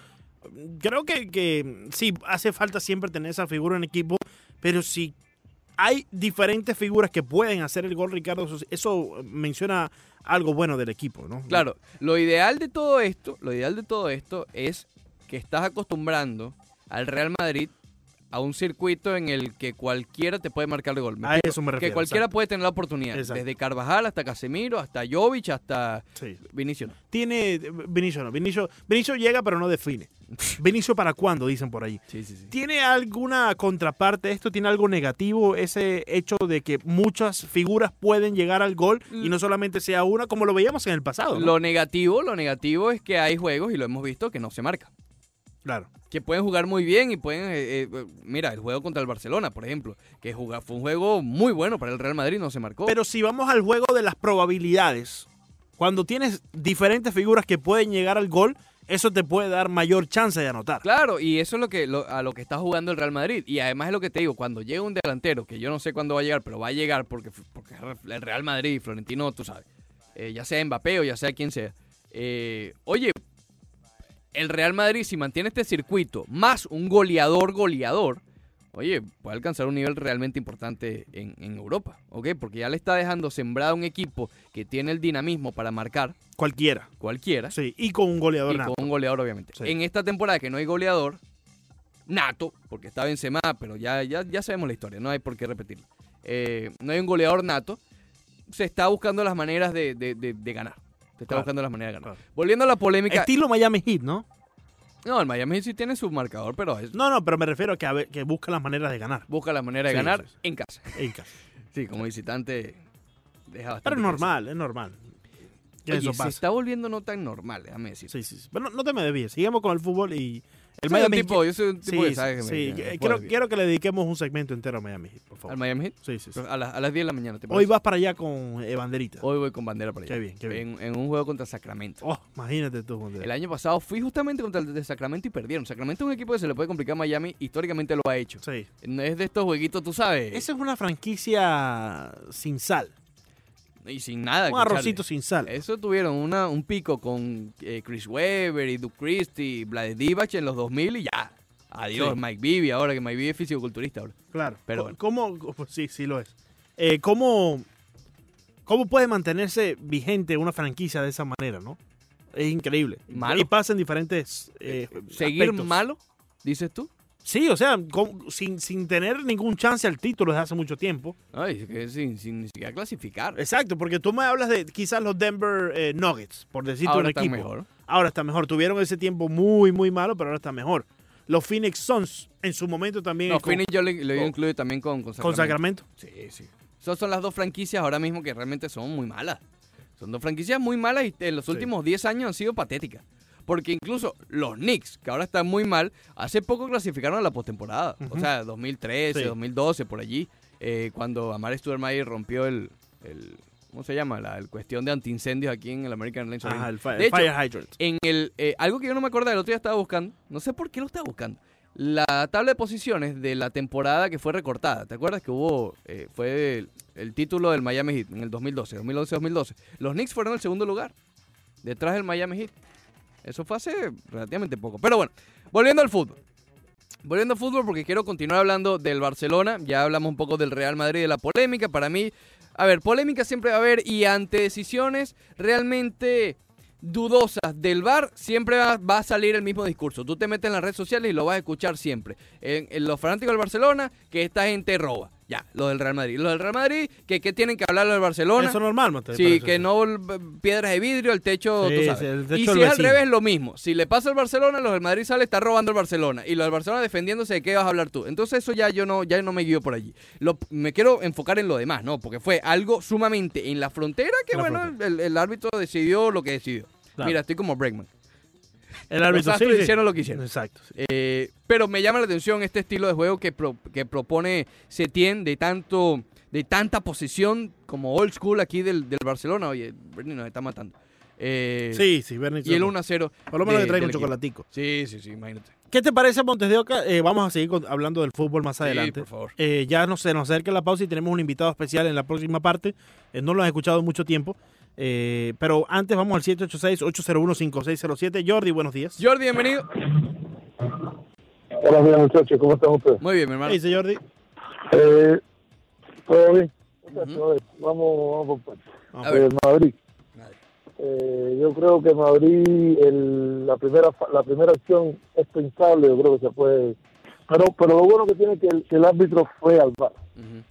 Creo que, que sí, hace falta siempre tener esa figura en equipo, pero si hay diferentes figuras que pueden hacer el gol, Ricardo, eso, menciona algo bueno del equipo, ¿no? Claro, lo ideal de todo esto, lo ideal de todo esto es que estás acostumbrando al Real Madrid a un circuito en el que cualquiera te puede marcar el gol. ¿me A eso me refiero. que cualquiera exacto. puede tener la oportunidad. Exacto. Desde Carvajal hasta Casemiro, hasta Jovic, hasta Sí. Vinicius. Tiene. Vinicio no. Vinicio, Vinicio llega, pero no define. Vinicio para cuándo, dicen por ahí. Sí, sí, sí. ¿Tiene alguna contraparte esto? ¿Tiene algo negativo ese hecho de que muchas figuras pueden llegar al gol y no solamente sea una, como lo veíamos en el pasado? ¿no? Lo negativo, lo negativo es que hay juegos, y lo hemos visto, que no se marca. Claro. Que pueden jugar muy bien y pueden... eh, eh, mira, el juego contra el Barcelona, por ejemplo, que juga- fue un juego muy bueno para el Real Madrid, no se marcó. Pero si vamos al juego de las probabilidades, cuando tienes diferentes figuras que pueden llegar al gol, eso te puede dar mayor chance de anotar. Claro, y eso es lo que lo- a lo que está jugando el Real Madrid. Y además es lo que te digo, cuando llega un delantero, que yo no sé cuándo va a llegar, pero va a llegar porque, porque el Real Madrid, Florentino, tú sabes, eh, ya sea Mbappé o ya sea quien sea. eh, oye, el Real Madrid, si mantiene este circuito, más un goleador goleador, oye, puede alcanzar un nivel realmente importante en, en Europa, ¿ok? Porque ya le está dejando sembrado un equipo que tiene el dinamismo para marcar Cualquiera. cualquiera Sí, y con un goleador y nato. con un goleador, obviamente. Sí. En esta temporada que no hay goleador, nato, porque está Benzema, pero ya, ya, ya sabemos la historia, no hay por qué repetirlo. Eh, no hay un goleador nato. se está buscando las maneras de, de- de- de ganar. Se está Claro, buscando las maneras de ganar. claro. Volviendo a la polémica. Estilo Miami Heat, ¿no? No, el Miami Heat sí tiene su marcador, pero es- No, no, pero me refiero a que, a ver- que busca las maneras de ganar. busca la manera de Sí, ganar sí, sí. en casa. en casa. Sí, como visitante deja bastante. Pero es normal, es normal. Eso Oye, se pasa. está volviendo no tan normal, déjame decir. Sí, sí, sí. Pero no, no te me desvíes. Sigamos con el fútbol y el Miami tipo, yo soy un tipo Sí, que sabe que me- sí, me quiero, desviar. quiero que le dediquemos un segmento entero a Miami Heat, por favor. ¿Al Miami Heat? Sí, sí, sí. A, las- a las 10 de la mañana, ¿te Hoy vas para allá con eh, banderita. Hoy voy con bandera para allá. Qué bien, qué bien. En, en un juego contra Sacramento. Oh, imagínate tú. De- El año pasado fui justamente contra el de Sacramento y perdieron. Sacramento es un equipo que se le puede complicar a Miami. Históricamente lo ha hecho. Sí. No es de estos jueguitos, tú sabes. Esa es una franquicia sin sal. Y sin nada. Un arrocito sin sal. Eso tuvieron una, un pico con eh, Chris Webber y Duke Christie, Vlade Divac en los 2000 y ya. Adiós, Sí. Mike Bibby ahora, que Mike Bibby es fisicoculturista ahora. Claro. Pero Co- ¿Cómo? sí, sí lo es. Eh, ¿cómo, ¿Cómo puede mantenerse vigente una franquicia de esa manera, no? Es increíble. Malo. Y pasa en diferentes eh, Seguir aspectos. malo, dices tú. Sí, o sea, con- sin, sin tener ningún chance al título desde hace mucho tiempo. Ay, que sin, sin ni siquiera clasificar. Exacto, porque tú me hablas de quizás los Denver eh, Nuggets, por decirte Ahora un equipo. mejor. Ahora está mejor. Tuvieron ese tiempo muy, muy malo, pero ahora está mejor. Los Phoenix Suns en su momento también No, con, Phoenix yo le, le con- incluyo también con, con con Sacramento. Sacramento. Sí, sí. Esas son las dos franquicias ahora mismo que realmente son muy malas. Son dos franquicias muy malas y en los últimos 10 años han sido patéticas. Porque incluso los Knicks, que ahora están muy mal, hace poco clasificaron a la postemporada. O Ujú. sea, 2013, Sí. 2012, por allí, eh, cuando Amar Stoudemire rompió el, el- ¿cómo se llama? La cuestión de antiincendios aquí en el American Airlines. Ajá, el, fi- De hecho, Fire Hydrant. en el eh, algo que yo no me acordaba, el otro día estaba buscando, no sé por qué lo estaba buscando. La tabla de posiciones de la temporada que fue recortada. ¿Te acuerdas que hubo eh, fue el, el título del Miami Heat en el 2012, 2011-2012? Los Knicks fueron el segundo lugar detrás del Miami Heat. Eso fue hace relativamente poco. Pero bueno, volviendo al fútbol. Volviendo al fútbol porque quiero continuar hablando del Barcelona. Ya hablamos un poco del Real Madrid, de la polémica. Para mí, a ver, polémica siempre va a haber y ante decisiones realmente dudosas del VAR, siempre va, va a salir el mismo discurso. Tú te metes en las redes sociales y lo vas a escuchar siempre. En, en los fanáticos del Barcelona, que esta gente roba. Ya, lo del Real Madrid. Lo del Real Madrid, que, que tienen que hablar del Barcelona. Eso es normal, Mateo. Sí, que no piedras de vidrio, el techo, Sí, tú sabes. y si es al revés, lo mismo. Si le pasa al Barcelona, los del Madrid sale, está robando el Barcelona. Y los del Barcelona defendiéndose de qué vas a hablar tú. Entonces eso ya yo no, ya no me guío por allí. Lo- me quiero enfocar en lo demás, ¿no? Porque fue algo sumamente en la frontera que, la bueno, frontera. el, el árbitro decidió lo que decidió. Claro. Mira, estoy como Bregman. El árbitro Los sí, Astros sí. hicieron lo que hicieron. Exacto. sí. Eh, pero me llama la atención este estilo de juego que, pro- que propone Setien de tanto de tanta posición como old school aquí del, del Barcelona. Oye, Bernie nos está matando. Eh, Sí, sí, Bernie. Y el 1 a 0. Por lo menos le traigo un chocolatico. Sí, sí, sí, imagínate. ¿Qué te parece, Montes de Oca? Eh, vamos a seguir con- hablando del fútbol más adelante. Sí, por favor. Eh, ya no se nos acerca la pausa y tenemos un invitado especial en la próxima parte. Eh, no lo han escuchado mucho tiempo. Eh, pero antes vamos al 786-801-5607. Jordi, buenos días. Jordi, bienvenido. Hola, días, muchachos, ¿cómo están ustedes? Muy bien, mi hermano. ¿Qué dice Jordi? Eh, ¿Todo bien? Vamos, vamos por. A ver. Eh, Madrid. Eh, yo creo que Madrid, el- la primera la primera acción es pensable, yo creo que se puede. Pero, pero lo bueno que tiene que el, que el árbitro fue al bar.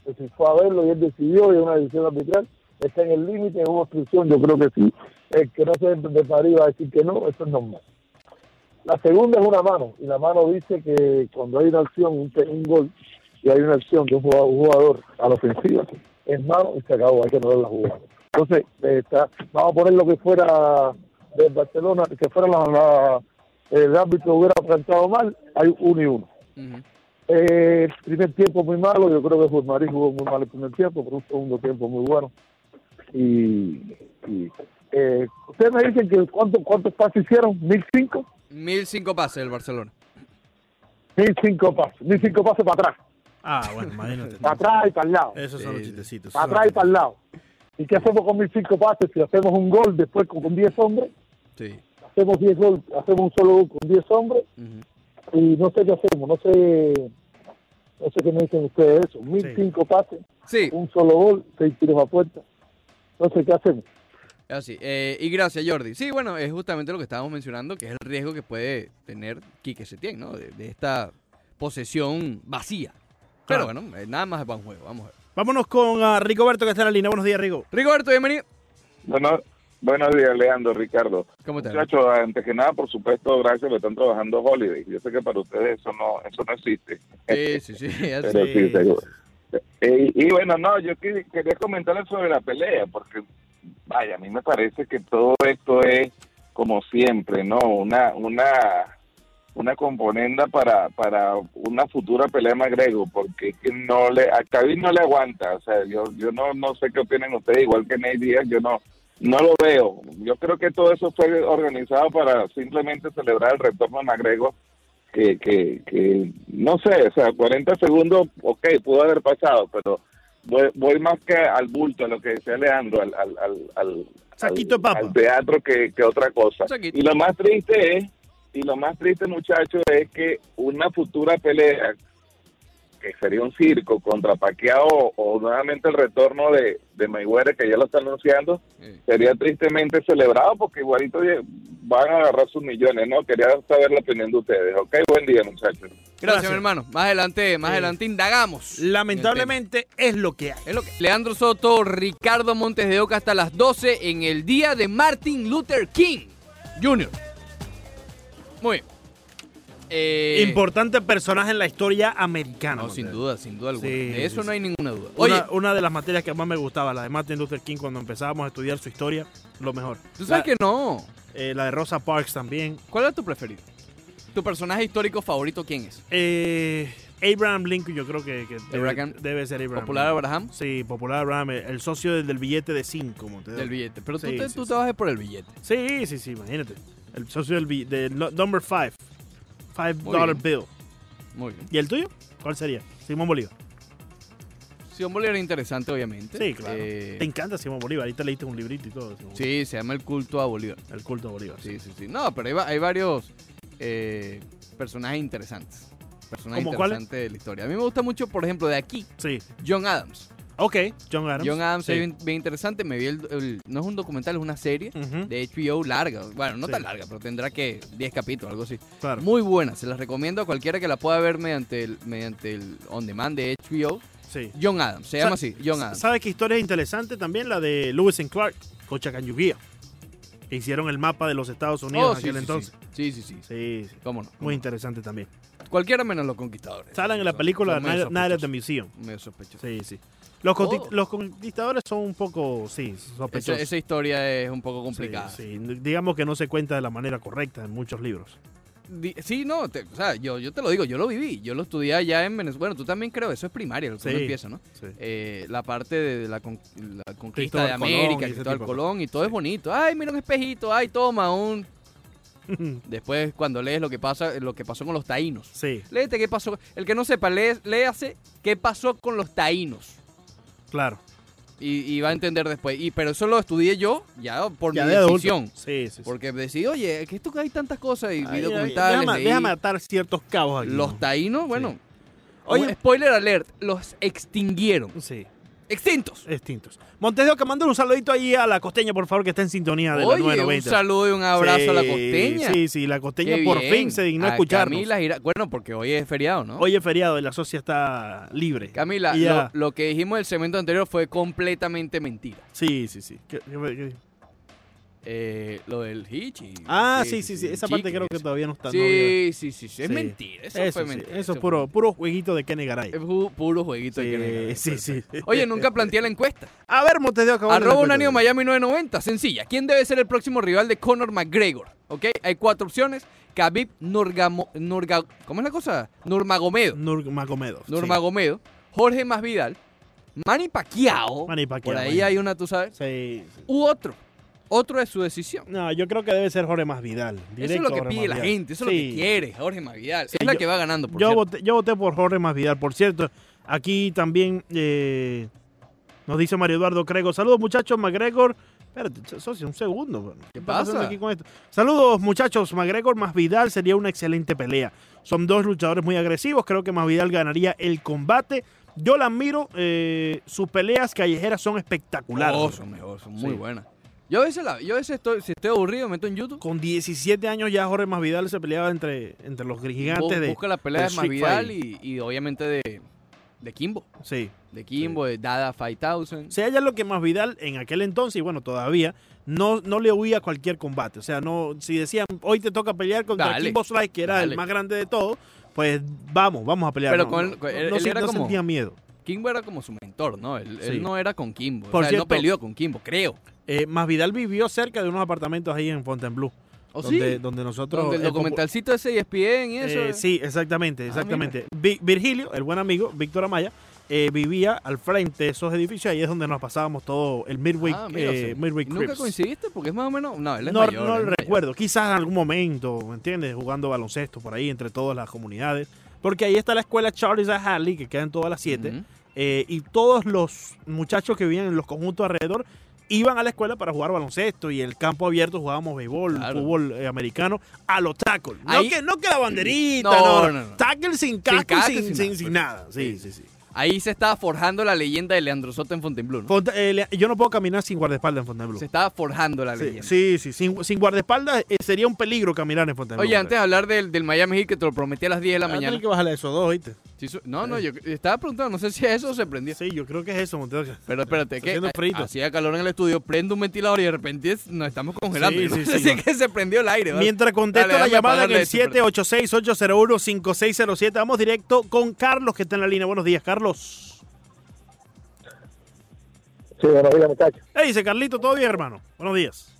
Que si fue a verlo y él decidió y es una decisión arbitral, está en el límite, hubo obstrucción, yo creo que sí. El que no se de Madrid va a decir que no, eso es normal. La segunda es una mano, y la mano dice que cuando hay una acción, un, un gol, y hay una acción de un jugador, un jugador a la ofensiva, es mano y se acabó, hay que no la jugada. Entonces, está, vamos a poner lo que fuera del Barcelona, que fuera la, la- el árbitro hubiera plantado mal, hay uno y uno. Eh, el primer tiempo muy malo, yo creo que Juan Marín jugó muy mal el primer tiempo, pero un segundo tiempo muy bueno. Y, y, eh, ustedes me dicen que cuánto, cuántos pases hicieron, mil cinco, Mil cinco pases del Barcelona. mil cinco pases, mil cinco pases para atrás, Ah, bueno, imagínate. para atrás y para el lado, Esos son Sí, los chistecitos. para atrás y para el lado. ¿Y qué hacemos con mil cinco pases? Si hacemos un gol después con, con diez hombres, Sí. hacemos diez gol, hacemos un solo gol con diez hombres y no sé qué hacemos, no sé, no sé qué me dicen ustedes eso, mil Sí. cinco pases. Sí, un solo gol, seis tiros a puerta. No sé qué hacemos. así. Eh, y gracias, Jordi. Sí, bueno, es justamente lo que estábamos mencionando, que es el riesgo que puede tener Quique Setién, ¿no? De, de esta posesión vacía. Pero Claro. bueno, eh, nada más va un juego, vamos a ver. Vámonos con ah, Rigoberto que está en la línea. Buenos días, Rigo. Rigoberto, bienvenido. Bueno, buenos días, Leandro, Ricardo. ¿Cómo estás? Muchachos, antes que nada, por supuesto, gracias que están trabajando Holiday. Yo sé que para ustedes eso no eso no existe. Sí, sí, sí. Pero sí, Sí, seguro. sí, Eh, y bueno, no, yo que- quería comentarles sobre la pelea, porque, vaya, a mí me parece que todo esto es, como siempre, ¿no? Una una una componenda para para una futura pelea de McGregor, porque es que no le, a Khabib no le aguanta, o sea, yo yo no no sé qué opinan ustedes, igual que Nate Díaz, yo no no lo veo. Yo creo que todo eso fue organizado para simplemente celebrar el retorno de McGregor que, que, que no sé, o sea, 40 segundos, ok, pudo haber pasado, pero voy, voy más que al bulto, a lo que decía Leandro, al, al, al, al, Saquito teatro que, que otra cosa. Saquito. Y lo más triste es, y lo más triste, muchachos, es que una futura pelea, que sería un circo contra Pacquiao o, nuevamente el retorno de, de Mayweather, que ya lo está anunciando, Sí. sería tristemente celebrado porque igualito van a agarrar sus millones, ¿no? Quería saber la opinión de ustedes. Ok, buen día, muchachos. Gracias, Gracias. mi hermano. Más adelante, más Sí. adelante indagamos. Lamentablemente es lo que hay. Es lo que- Leandro Soto, Ricardo Montes de Oca hasta las 12 en el día de Martin Luther King Jr. Muy bien. Eh, Importante personaje en la historia americana. No, sin duda, sin duda alguna. Sí, de eso sí, no hay ninguna duda. Oye, Una, una de las materias que más me gustaba, la de Martin Luther King, cuando empezábamos a estudiar su historia, lo mejor. tú sabes la, que no. eh, la de Rosa Parks también. ¿Cuál es tu preferido? ¿Tu personaje histórico favorito quién es? Eh, Abraham Lincoln, yo creo que, que debe, ser Abraham. ¿Popular. Abraham? Sí, Popular Abraham, el socio del, del billete de 5. Del billete. Pero tú, te, tú te vas por el billete. Sí, sí, sí, imagínate. El socio del del number 5. Five Muy dollar bien. bill. Muy bien. ¿Y el tuyo? ¿Cuál sería? Simón Bolívar. Simón Bolívar es interesante, obviamente. Sí, claro. Eh, Te encanta Simón Bolívar. Ahorita leíste un librito y todo. Simón sí, se llama el culto a Bolívar. El culto a Bolívar. Sí, sí, sí. No, pero hay, va- hay varios eh, personajes interesantes. Personajes interesantes de la historia. A mí me gusta mucho, por ejemplo, de aquí, Sí. John Adams. Ok, John Adams. John Adams Sí. es bien, bien interesante. Me vi el, el- No es un documental, es una serie de HBO larga. Bueno, no Sí. tan larga, pero tendrá que 10 capítulos, algo así. Claro. Muy buena, se las recomiendo a cualquiera que la pueda ver mediante el, mediante el on demand de HBO. Sí. John Adams, se Sa- llama así, John Adams. ¿Sabes qué historia es interesante también? La de Lewis and Clark, con Chacanyuguía. Que hicieron el mapa de los Estados Unidos Oh, en aquel sí, entonces. Sí, sí, sí. sí. Sí. ¿Cómo no? ¿Cómo Muy interesante también. Cualquiera menos los conquistadores. Salen en la película Night, at the Museum. medio sospechosos. Sí, sí. Los, Oh. conquistadores son un poco, sí, sospechosos. esa historia es un poco complicada. Sí, sí. Digamos que no se cuenta de la manera correcta en muchos libros. Sí, no, te- o sea, yo, yo te lo digo, yo lo viví, yo lo estudié allá en Venezuela. Bueno, tú también creo, eso es primaria, lo que uno empieza, ¿no? Sí. Eh, la parte de la, con- la conquista Cristóbal de Colón América, ese Cristóbal Colón, y todo Sí. es bonito. Ay, mira un espejito, ay, toma, un... Después, cuando lees lo que pasa, lo que pasó con los taínos. sí, Léete qué pasó. El que no sepa, lee, léase qué pasó con los taínos. Claro. Y, y va a entender después. Y, pero eso lo estudié yo, ya por Ya mi de decisión. Sí, sí, sí. Porque decidí, oye, que esto que hay tantas cosas y Ay, ay, documentales. déjame, leí. déjame atar ciertos cabos aquí. Los taínos, bueno. Oye- Oye, spoiler alert, los extinguieron. Sí, Extintos. extintos. Montesio, que mande un saludito ahí a la costeña, por favor, que está en sintonía de la Oye, un 990. saludo y un abrazo a la costeña. Sí, sí, la costeña Qué por bien. fin se dignó a A escucharnos. Camila Gira- Bueno, porque hoy es feriado, ¿no? Hoy es feriado y la socia está libre. Camila, lo, lo que dijimos del segmento anterior fue completamente mentira. Sí, sí, sí. ¿Qué- qué- qué- Eh, lo del Hitch. y- Ah, sí, sí, sí. Esa parte creo que todavía no está. no había- Sí, sí, sí, sí, es Sí. mentira. Eso, Eso, fue sí, mentira. eso es puro, puro jueguito de Kenny Garay. Es pu- puro jueguito de que Sí, sí, sí. Oye, nunca planteé la encuesta. A ver, Montesio, que Arroba un año Miami 990. Sencilla. ¿Quién debe ser el próximo rival de Conor McGregor? ¿Ok? Hay cuatro opciones. Khabib Nurgamo, Nurga, ¿Cómo es la cosa? Nurmagomedo. Nurmagomedov. sí. Nurmagomedo. Jorge Masvidal. Manny Pacquiao. Manny Pacquiao, Por ahí Manny. hay una, tú sabes. Sí, sí. U otro. Otro es su decisión. No, yo creo que debe ser Jorge Masvidal. eso es lo que Jorge pide la gente. Eso es Sí. lo que quiere Jorge Masvidal. Sí, es la yo- que va ganando, por Yo cierto. voté, yo voté por Jorge Masvidal, por cierto. Aquí también eh, nos dice Mario Eduardo Crego. Saludos, muchachos. McGregor. Espérate, socio, un segundo. ¿Qué pasa? aquí con esto? Saludos, muchachos. McGregor más Vidal sería una excelente pelea. Son dos luchadores muy agresivos. Creo que Masvidal ganaría el combate. Yo la admiro. eh, sus peleas callejeras son espectaculares. Oh, son mejor, son muy Sí. buenas. Yo a veces, la, yo a veces estoy, si estoy aburrido, me meto en YouTube. Con 17 años ya Jorge Masvidal se peleaba entre, entre los gigantes de, busca la pelea de Masvidal y, y obviamente de, De Kimbo. Sí. De Kimbo, de Dada 5000. O sea, ella lo que más Vidal en aquel entonces, y bueno, todavía, no, no le huía a cualquier combate. O sea, no si decían, hoy te toca pelear contra Dale, Kimbo Slice, que era dale. el más grande de todos, pues vamos, vamos a pelear. Pero No, con no, él- no, él- no él era como- sentía miedo. Kimbo era como su mentor, ¿no? Él, no era con Kimbo. Por o sea, él no cierto- peleó con Kimbo, creo. Eh, más Vidal vivió cerca de unos apartamentos ahí en Fontainebleau. ¿O donde, sí? donde nosotros... Donde el documentalcito ese y ESPN y eso. Eh, sí, exactamente, Ah, exactamente. Vi- Virgilio, el buen amigo, Víctor Amaya, eh, vivía al frente de esos edificios, ahí es donde nos pasábamos todo el Midweek, Ah, mira, eh, midweek ¿Nunca Crips. coincidiste? Porque es más o menos... No, él es No, mayor, no él mayor. recuerdo, quizás en algún momento, ¿me entiendes? Jugando baloncesto por ahí entre todas las comunidades. Porque ahí está la escuela Charles A. Harley, que queda en todas las siete. Eh, y todos los muchachos que vivían en los conjuntos alrededor iban a la escuela para jugar baloncesto y el campo abierto jugábamos béisbol, Claro. fútbol eh, americano a los tackles. No Ahí- que, no que la banderita, No, no, no, no. Tackle sin casco, sin, sin sin, nada. sin nada. Sí, sí, sí. Ahí se estaba forjando la leyenda de Leandro Soto en Fontainebleau, ¿no? Fonta- eh, yo no puedo caminar sin guardaespaldas en Fontainebleau. Se estaba forjando la Sí, leyenda. sí, sí, sin, sin guardaespaldas eh, sería un peligro caminar en Fontainebleau. Oye, antes de hablar del, del Miami Heat que te lo prometí a las 10 de la Ah, mañana. que bajarle esos dos, ¿oíste? Sí, su- no, no, yo estaba preguntando, no sé si eso se prendió. Sí, yo creo que es eso, Montero. Pero espérate, que hacía calor en el estudio, prendo un ventilador y de repente es- nos estamos congelando. Sí, sí, sé sí, no. que se prendió el aire. ¿vale? Mientras contesto Dale, la llamada en el eso, pero- 786-801-5607, vamos directo con Carlos, que está en la línea. Buenos días, Carlos. Sí, buenos días, muchachos. Hey, dice Carlito, ¿todo bien, hermano? Buenos días.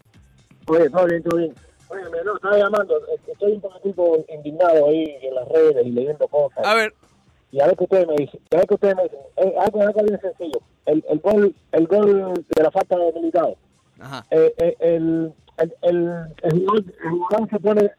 Oye, todo bien, todo bien. Oye, me no, estaba llamando. Estoy un poquito indignado ahí en las redes y leyendo cosas. A ver, y a ver qué ustedes me dicen. A ver qué ustedes me dicen. Eh, algo, algo bien sencillo. El, el, gol, el gol de la falta de militado. ajá. Eh, eh, el, el, el, el, jugador, el jugador se pone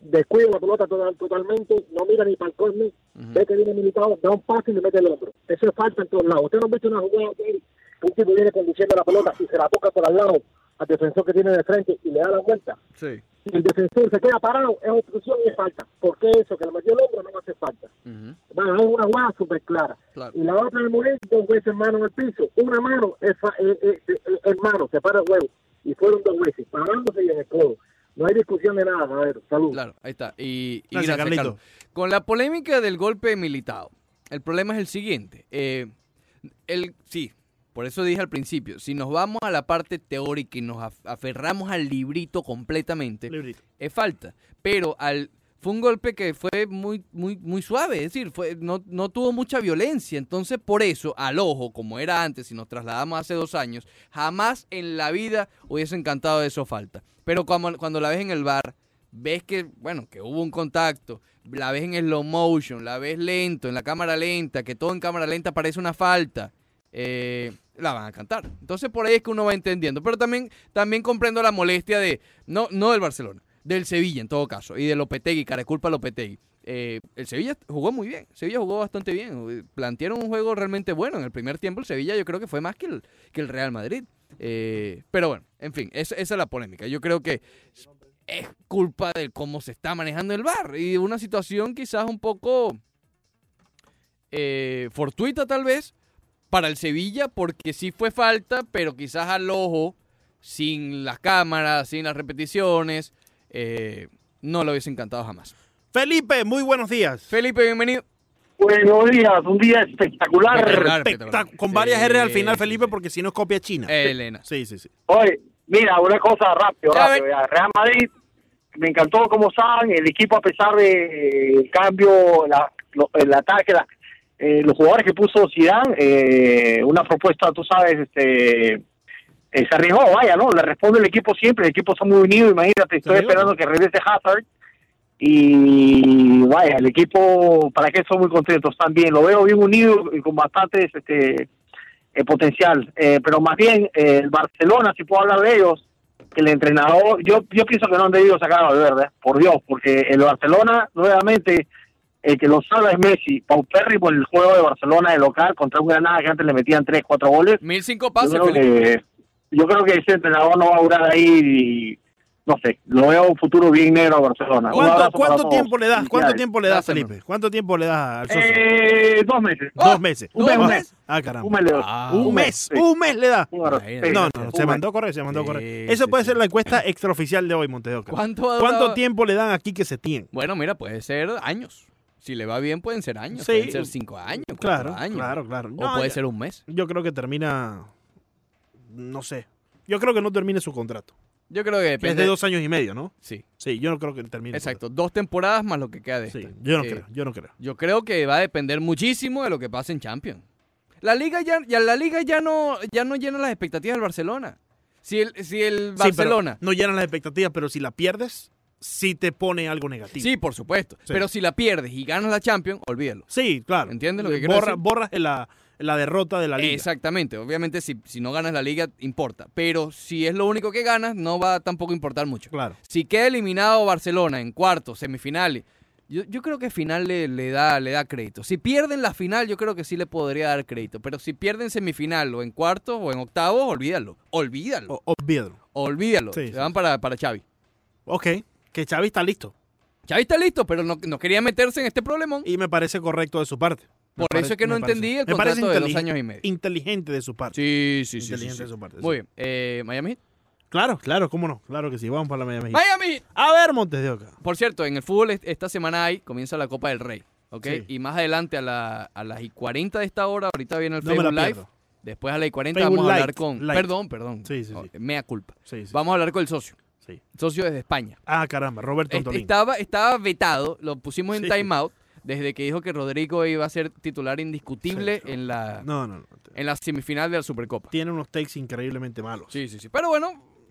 descuida la pelota total- totalmente, no mira ni para el córner, ve que viene militado, da un pase y le mete el otro. Eso es falta en todos lados. Usted no ha visto una jugada que un tipo viene conduciendo la pelota y se la toca por al lado al defensor que tiene de frente y le da la vuelta. Sí. Si el defensor se queda parado, es obstrucción y es falta. ¿Por qué eso? Que le metió el hombro no hacer falta. Bueno, es una jugada súper clara. Claro. Y la otra el momento, dos veces mano en el piso. Una mano es, fa- eh, eh, es mano, se para el huevo. Y fueron dos veces, parándose y en el codo. No hay discusión de nada, a ver, salud. Claro, ahí está. Y, y Gracias, gracias, Carlito. Carlos. Con la polémica del golpe militado, el problema es el siguiente. Eh, el, sí, por eso dije al principio, si nos vamos a la parte teórica y nos af- aferramos al librito completamente, Librito. es falta. Pero al fue un golpe que fue muy, muy, muy suave, es decir, fue, no, no tuvo mucha violencia. Entonces, por eso, al ojo, como era antes, si nos trasladamos hace dos años, jamás en la vida hubiese encantado de eso falta. Pero cuando, cuando la ves en el bar, ves que, bueno, que hubo un contacto, la ves en slow motion, la ves lento, en la cámara lenta, que todo en cámara lenta parece una falta, eh, la van a cantar. Entonces por ahí es que uno va entendiendo. Pero también, también comprendo la molestia de, no, no del Barcelona, del Sevilla en todo caso, y de Lopetegui, cara culpa a Lopetegui. Eh, el Sevilla jugó muy bien, Sevilla jugó bastante bien, plantearon un juego realmente bueno en el primer tiempo, el Sevilla yo creo que fue más que el, que el Real Madrid. Eh, pero bueno, en fin, esa, es la polémica. Yo creo que es culpa de cómo se está manejando el bar y una situación quizás un poco eh, fortuita tal vez para el Sevilla porque sí fue falta, pero quizás al ojo, sin las cámaras, sin las repeticiones, eh, no lo hubiese encantado jamás. Felipe, muy buenos días. Felipe, bienvenido. Buenos días, un día espectacular. Espectacular. Espectac- con varias Sí, R al final, Felipe, porque si no es copia china. Elena. Sí, sí, sí. Oye, mira, una cosa rápido, rápido. ya. Real Madrid, me encantó como saben, el equipo a pesar de el cambio, la- lo- el ataque, la- eh, los jugadores que puso Zidane, eh, una propuesta, tú sabes, este eh, se arriesgó, vaya, ¿no? Le responde el equipo siempre, el equipo está muy unido, imagínate, estoy esperando que regrese Hazard y vaya, el equipo, para que son muy contentos también, lo veo bien unido y con bastantes este eh, potencial, Eh, pero más bien el Barcelona, si puedo hablar de ellos, que el entrenador, yo yo pienso que no han debido sacar a Valverde, por Dios, porque el Barcelona nuevamente el que lo salva es Messi, paupérrimo el juego de Barcelona de local contra un Granada que antes le metían tres, cuatro goles. Mil cinco Yo pases, creo, Felipe. que, yo creo que ese entrenador no va a durar ahí y no sé, lo veo un futuro bien negro a Barcelona. ¿Cuánto, tiempo le das? ¿Cuánto tiempo le das. Felipe? ¿Cuánto tiempo le das al socio? Eh, dos meses. Oh, Dos meses. un mes, Ah, un mes. Ah, caramba. Un mes le doy. Ah, un mes, sí. un mes le da. No, no, se mandó a mes. correr, se mandó a correr. Eso sí, puede sí. ser la encuesta extraoficial de hoy, Montedoca. ¿Cuánto ¿Cuánto tiempo le dan aquí que se tiene? Bueno, mira, puede ser años. Si le va bien, pueden ser años. Sí. Pueden ser cinco años, Claro, años. claro, claro. O No, puede ser un mes. Yo creo que termina. No sé. Yo creo que no termine su contrato. Yo creo que Que es depende. de dos años y medio, ¿no? Sí, Sí, yo no creo que termine. exacto. Dos temporadas más lo que queda de esta. Sí, yo no Eh, creo, yo no creo. Yo creo que va a depender muchísimo de lo que pase en Champions. La liga ya, ya la liga ya no, ya no llena las expectativas del Barcelona. Si el, si el Sí, Barcelona. no llenan las expectativas, pero si la pierdes, sí te pone algo negativo. Sí, por supuesto. Sí. Pero si la pierdes y ganas la Champions, olvídalo. Sí, claro. ¿Entiendes lo que quiero Borra- decir? Borras la, la derrota de la liga. Exactamente. Obviamente, si, si no ganas la liga, importa. Pero si es lo único que ganas, no va a tampoco importar mucho. Claro. Si queda eliminado Barcelona en cuartos, semifinales, yo, yo creo que final le, le da, le da crédito. Si pierden la final, yo creo que sí le podría dar crédito. Pero si pierden semifinal o en cuartos o en octavos, olvídalo. Olvídalo. O- Olvídalo. olvídalo. Sí, Se sí. van para, para Xavi. Ok. Que Xavi está listo. Xavi está listo, pero no, no quería meterse en este problemón. Y me parece correcto de su parte. Por eso es que no parece- entendí el contrato de dos años y medio. Inteligente de su parte. Sí, sí, sí. Inteligente sí. de su parte. Muy sí. bien. Eh, Miami. Claro, claro, cómo no. Claro que sí. Vamos para la Miami. Miami. A ver, Montes de Oca. Por cierto, en el fútbol est- esta semana hay, comienza la Copa del Rey. ¿ok? Y más adelante a, la- a las y 40 de esta hora, ahorita viene el No Facebook Live. Después a las y 40 Facebook vamos a hablar Light, con. Light. Perdón, perdón. Sí, sí, Oh. Mea culpa. Vamos a hablar con el socio. Sí. Socio desde España. Ah, caramba. Roberto Antolín. estaba, estaba vetado, lo pusimos en Sí. timeout desde que dijo que Rodrigo iba a ser titular indiscutible Sí, en la No, no, no. en la semifinal de la Supercopa. Tiene unos takes increíblemente malos. Sí, sí, sí. Pero bueno,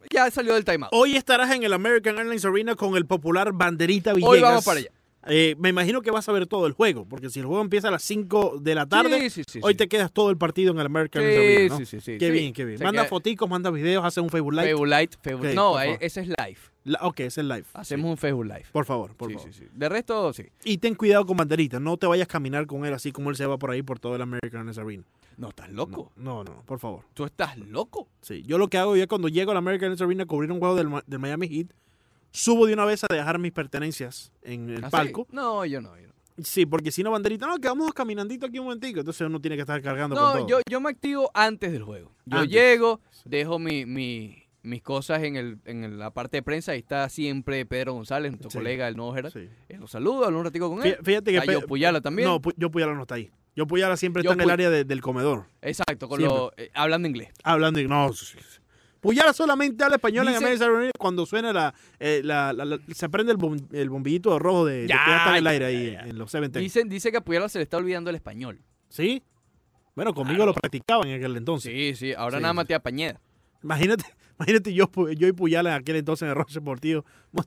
ya salió del timeout. Hoy estarás en el American Airlines Arena con el popular Banderita Villegas. Hoy vamos para allá. Eh, me imagino que vas a ver todo el juego, porque si el juego empieza a las 5 de la tarde, Sí, sí, sí, hoy te quedas todo el partido en el American Arena. ¿no? sí, sí, sí, Qué bien, qué bien. Manda queda- foticos, manda videos, hace un Facebook Live. Facebook Live, Facebook- No, eh, ese es live. La- ok, es el live. Hacemos un Facebook Live. Por favor, por favor. De resto, sí. Y ten cuidado con Banderita, no te vayas a caminar con él así como él se va por ahí por todo el American Arena. No, estás loco. No, no, no, por favor. Tú estás loco. Sí, yo lo que hago ya cuando llego al American Arena a cubrir un juego del, del Miami Heat, subo de una vez a dejar mis pertenencias en el ¿Ah, sí? palco. No, yo no. yo no. Sí, porque si no, banderita, no, quedamos caminandito aquí un momentico. Entonces uno tiene que estar cargando con No, todo. yo, yo me activo antes del juego. Yo Antes. llego, dejo mi, mi- mis cosas en, el, en la parte de prensa. Ahí está siempre Pedro González, nuestro Sí. colega del Nuevo Herald. Sí. Eh, lo saludo, hablo un ratico con él. Fí- Fíjate que... Está yo Puyala también. No, yo Puyala no está ahí. Yo Puyala siempre Yo está en el área de- del comedor. Exacto, con lo, eh, hablando inglés. Hablando y no... sí. Puyala solamente habla español en Dice- Airlines Arena cuando suena la, eh, la- la- la- Se prende el, bom- el bombillito rojo de, de que Ya, ya está en el ya, aire ya, ahí ya. en los 70. Dice, dice que a Puyala se le está olvidando el español. ¿Sí? Bueno, conmigo Claro. lo practicaba en aquel entonces. Sí, sí. Ahora Sí, nada más te Pañeda. Imagínate, imagínate yo, yo y Puyala en aquel entonces en el Roche Deportivo.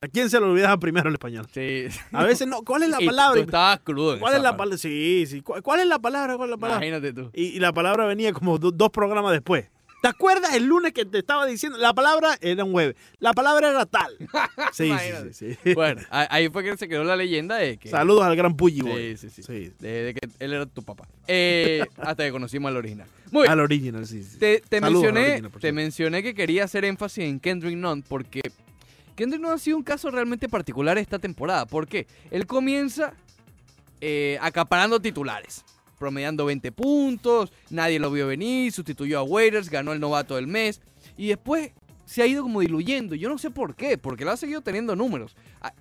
¿A quién se le olvidaba primero el español? Sí. A veces no. ¿Cuál es la palabra? Tú estabas crudo. ¿Cuál es la palabra? Sí, sí. ¿Cuál, cuál es la palabra? ¿Cuál es la palabra? Imagínate tú. Y, y la palabra venía como do- dos programas después. ¿Te acuerdas el lunes que te estaba diciendo? La palabra era un jueves. La palabra era tal. Sí, sí, sí. sí. Bueno, ahí fue que se quedó la leyenda de que... Saludos al gran Pulli Boy. Sí, sí, sí. Sí. De, de que él era tu papá. Eh, hasta que conocimos al original. Muy bien. Al original, sí. sí. Te, mencioné, original, te mencioné que quería hacer énfasis en Kendrick Nunn porque Kendrick Nunn ha sido un caso realmente particular esta temporada. ¿Por qué? Él comienza eh, acaparando titulares, promediando 20 puntos, nadie lo vio venir, sustituyó a Waiters, ganó el novato del mes y después se ha ido como diluyendo. Yo no sé por qué, porque él ha seguido teniendo números. Ah,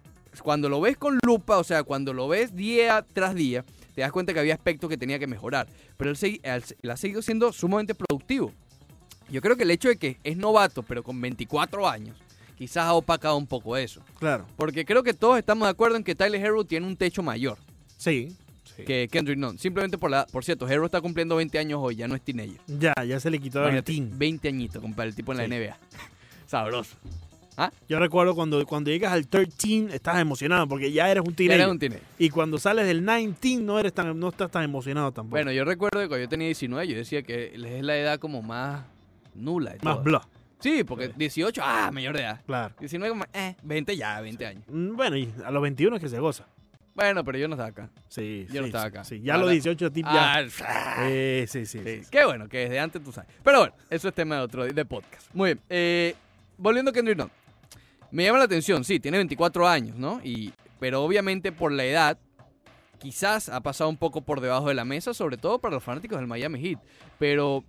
Cuando lo ves con lupa, o sea, cuando lo ves día tras día, te das cuenta que había aspectos que tenía que mejorar. Pero él, él, ha seguido siendo sumamente productivo. Yo creo que el hecho de que es novato, pero con 24 años, quizás ha opacado un poco eso. Claro. Porque creo que todos estamos de acuerdo en que Tyler Hero tiene un techo mayor Sí. Sí. que Kendrick Nunn. Simplemente por la... Por cierto, Hero está cumpliendo 20 años hoy, ya no es teenager. Ya, ya se le quitó el team. 20 añitos, compadre, el tipo en la. NBA. Sabroso. Yo recuerdo cuando, cuando llegas al 13 estás emocionado porque ya eres un teenager. Era un teenager. Y cuando sales del 19 no eres tan, no estás tan emocionado tampoco. Bueno, yo recuerdo que cuando yo tenía 19, yo decía que es la edad como más nula. de Más bla. Sí, porque 18, ah, mayor de edad. Claro. 19, como, eh, 20 ya, 20 años. Mm, Bueno, y a los 21 es que se goza. Bueno, pero yo no estaba acá. Sí, Yo no sí, estaba acá. Sí, ya Ahora- los 18 tip ya. Ah, Eh, sí, sí, sí. sí. Qué bueno, que desde antes tú sabes. Pero bueno, eso es tema de otro de podcast. Muy bien. eh, volviendo a Kendrick Nunn. Me llama la atención, sí, tiene 24 años, ¿no? Y, pero obviamente por la edad, quizás ha pasado un poco por debajo de la mesa, sobre todo para los fanáticos del Miami Heat. Pero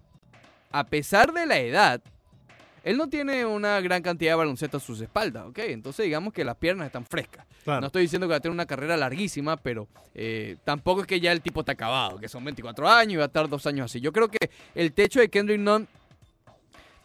a pesar de la edad, Él no tiene una gran cantidad de baloncesto a sus espaldas, ¿ok? Entonces digamos que las piernas están frescas. Claro. No estoy diciendo que va a tener una carrera larguísima, pero eh, tampoco es que ya el tipo está acabado, que son 24 años y va a estar dos años así. Yo creo que el techo de Kendrick Nunn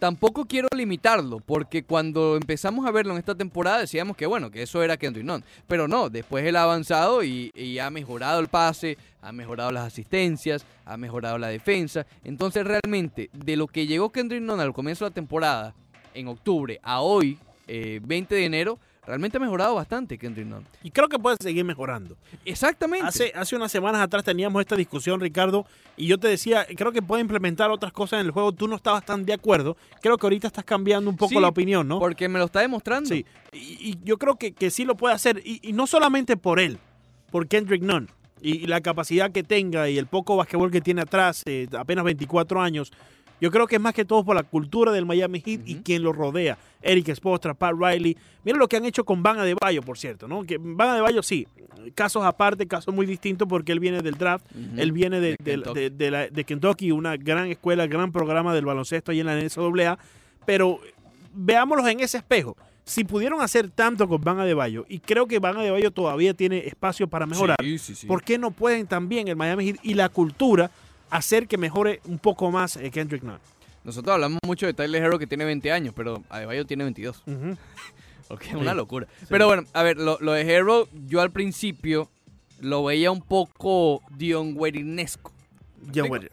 tampoco quiero limitarlo, porque cuando empezamos a verlo en esta temporada decíamos que bueno, que eso era Kendrick Nunn. Pero no, después él ha avanzado y, ha mejorado el pase, ha mejorado las asistencias, ha mejorado la defensa. Entonces realmente, de lo que llegó Kendrick Nunn al comienzo de la temporada, en octubre, a hoy, eh, 20 de enero, realmente ha mejorado bastante Kendrick Nunn. Y creo que puede seguir mejorando. Exactamente. Hace, hace unas semanas atrás teníamos esta discusión, Ricardo, y yo te decía, creo que puede implementar otras cosas en el juego. Tú no estabas tan de acuerdo. Creo que ahorita estás cambiando un poco Sí, la opinión, ¿no? Porque me lo está demostrando. Sí. Y, y yo creo que, que sí lo puede hacer. Y, y no solamente por él, por Kendrick Nunn. Y, y la capacidad que tenga y el poco basquetbol que tiene atrás, eh, apenas 24 años. Yo creo que es más que todo por la cultura del Miami Heat y quien lo rodea. Eric Spoelstra, Pat Riley. Mira lo que han hecho con Van Adebayo, por cierto, ¿no? Que Van Adebayo sí, casos aparte, casos muy distintos porque él viene del draft, él viene de, De de- Kentucky. de- de la- de Kentucky, una gran escuela, gran programa del baloncesto ahí en la NCAA, pero veámoslos en ese espejo. Si pudieron hacer tanto con Van Adebayo, y creo que Van Adebayo todavía tiene espacio para mejorar, Sí, sí, sí. ¿por qué no pueden también el Miami Heat y la cultura hacer que mejore un poco más eh, Kendrick Nunn? Nosotros hablamos mucho de Tyler Hero que tiene 20 años, pero Adebayo tiene 22. Ujú. Ok, es una Sí. locura. Pero bueno, a ver, lo, lo de Hero, yo al principio lo veía un poco Dion Waiters-nesco. John Explico. Waiter.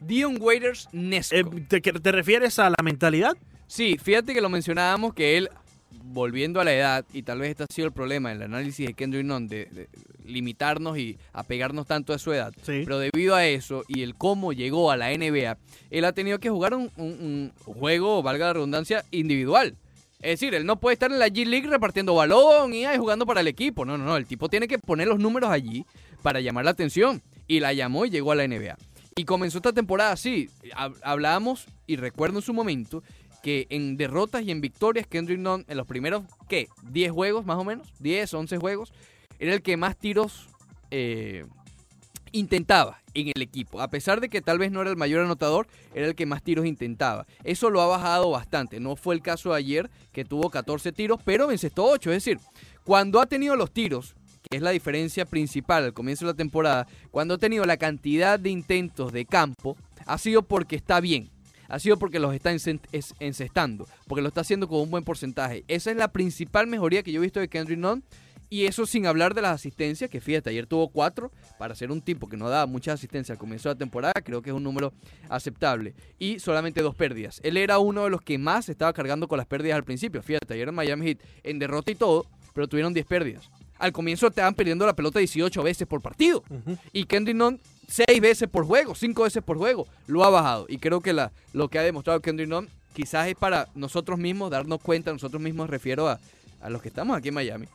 Dion Waiters-nesco. Eh, ¿te, te refieres a la mentalidad? Sí, fíjate que lo mencionábamos que él, volviendo a la edad, y tal vez este ha sido el problema en el análisis de Kendrick Nunn, de, de limitarnos y apegarnos tanto a su edad. Sí. Pero debido a eso y el cómo llegó a la NBA, él ha tenido que jugar un, un- un juego, valga la redundancia, individual. Es decir, él no puede estar en la G League repartiendo balón y ay, jugando para el equipo. No, no, no. El tipo tiene que poner los números allí para llamar la atención. Y la llamó y llegó a la NBA. Y comenzó esta temporada así. Hab- Hablábamos, y recuerdo en su momento, que en derrotas y en victorias, Kendrick Nunn, en los primeros, ¿qué? 10 juegos más o menos, 10, 11 juegos, era el que más tiros eh, intentaba en el equipo. A pesar de que tal vez no era el mayor anotador, era el que más tiros intentaba. Eso lo ha bajado bastante. No fue el caso de ayer, que tuvo 14 tiros, pero encestó 8. Es decir, cuando ha tenido los tiros, que es la diferencia principal al comienzo de la temporada, cuando ha tenido la cantidad de intentos de campo, ha sido porque está bien. Ha sido porque los está encestando, porque lo está haciendo con un buen porcentaje. Esa es la principal mejoría que yo he visto de Kendrick Nunn. Y eso sin hablar de las asistencias, que fíjate, ayer tuvo cuatro. Para ser un tipo que no daba muchas asistencias al comienzo de la temporada, creo que es un número aceptable. Y solamente dos pérdidas. Él era uno de los que más estaba cargando con las pérdidas al principio. Fíjate, ayer en Miami Heat, en derrota y todo, pero tuvieron 10 pérdidas. Al comienzo estaban perdiendo la pelota 18 veces por partido. Y Kendrick Nunn 6 veces por juego, 5 veces por juego. Lo ha bajado. Y creo que la, lo que ha demostrado Kendrick Nunn quizás es para nosotros mismos darnos cuenta, nosotros mismos refiero a, a los que estamos aquí en Miami,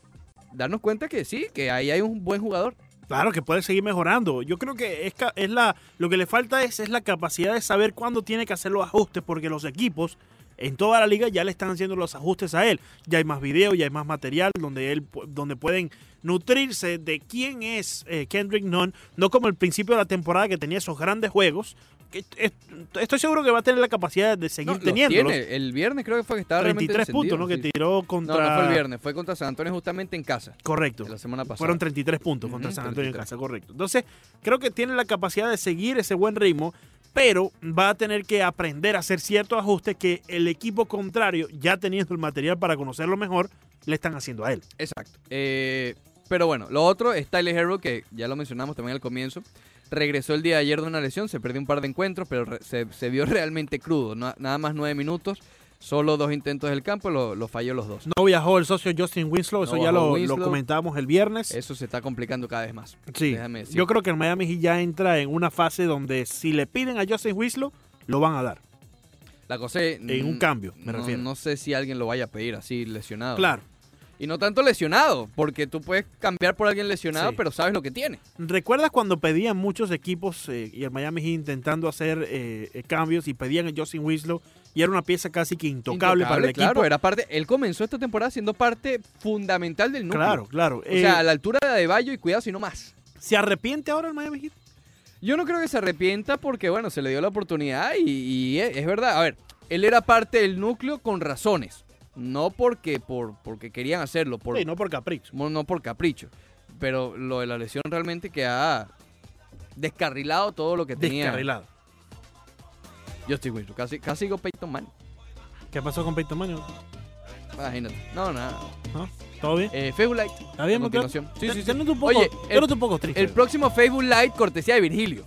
darnos cuenta que sí, que ahí hay un buen jugador. Claro que puede seguir mejorando. Yo creo que es, es la lo que le falta es, es la capacidad de saber cuándo tiene que hacer los ajustes, porque los equipos en toda la liga ya le están haciendo los ajustes a él. Ya hay más video, ya hay más material donde él donde pueden nutrirse de quién es eh, Kendrick Nunn, no como el principio de la temporada que tenía esos grandes juegos. Que, es- estoy seguro que va a tener la capacidad de seguir No, tiene. El viernes creo que fue que estaba realmente 33 puntos, ¿no? Que sí. tiró contra. No, no fue el viernes, fue contra San Antonio justamente en casa, Correcto. la semana pasada. Fueron 33 puntos contra San Antonio en 33. casa, correcto. Entonces, creo que tiene la capacidad de seguir ese buen ritmo, pero va a tener que aprender a hacer ciertos ajustes que el equipo contrario, ya teniendo el material para conocerlo mejor, le están haciendo a él. Exacto. Eh, pero bueno, lo otro es Tyler Hero, que ya lo mencionamos también al comienzo. Regresó el día de ayer de una lesión, se perdió un par de encuentros, pero se, vio realmente crudo. Nada más nueve minutos, solo dos intentos del campo, lo, lo falló los dos. No viajó el socio Justin Winslow, eso No ya lo, Winslow. lo comentábamos el viernes. Eso se está complicando cada vez más. sí, déjame decir. yo creo que el Miami Heat ya entra en una fase donde si le piden a Justin Winslow, lo van a dar. La cosa es, En un mm, cambio, me no, refiero. no sé si alguien lo vaya a pedir así lesionado. Claro. Y no tanto lesionado, porque tú puedes cambiar por alguien lesionado, Sí. pero sabes lo que tiene. ¿Recuerdas cuando pedían muchos equipos eh, y el Miami Heat intentando hacer eh, eh, cambios y pedían a Justin Winslow y era una pieza casi que intocable, para el equipo? Claro, era parte, él comenzó esta temporada siendo parte fundamental del núcleo. Claro, claro. O Eh, sea, a la altura de Adebayo y cuidado si no más. ¿Se arrepiente ahora el Miami Heat? Yo no creo que se arrepienta porque, bueno, se le dio la oportunidad y, y es, es verdad. A ver, él era parte del núcleo con razones. No porque, por, porque querían hacerlo, por, Sí, no por capricho. no no por capricho. Pero lo de la lesión realmente que ha descarrilado todo lo que tenía Descarrilado. Justin Wilson. Casi, casi digo Peyton Manning. ¿Qué pasó con Peyton Manning? Imagínate. No, nada. ¿No? ¿Todo bien? Eh, Facebook Light. ¿Está bien, a continuación. Sí, sí, sí. Yo noto un poco, Oye, yo el, un poco triste. el próximo Facebook Live cortesía de Virgilio.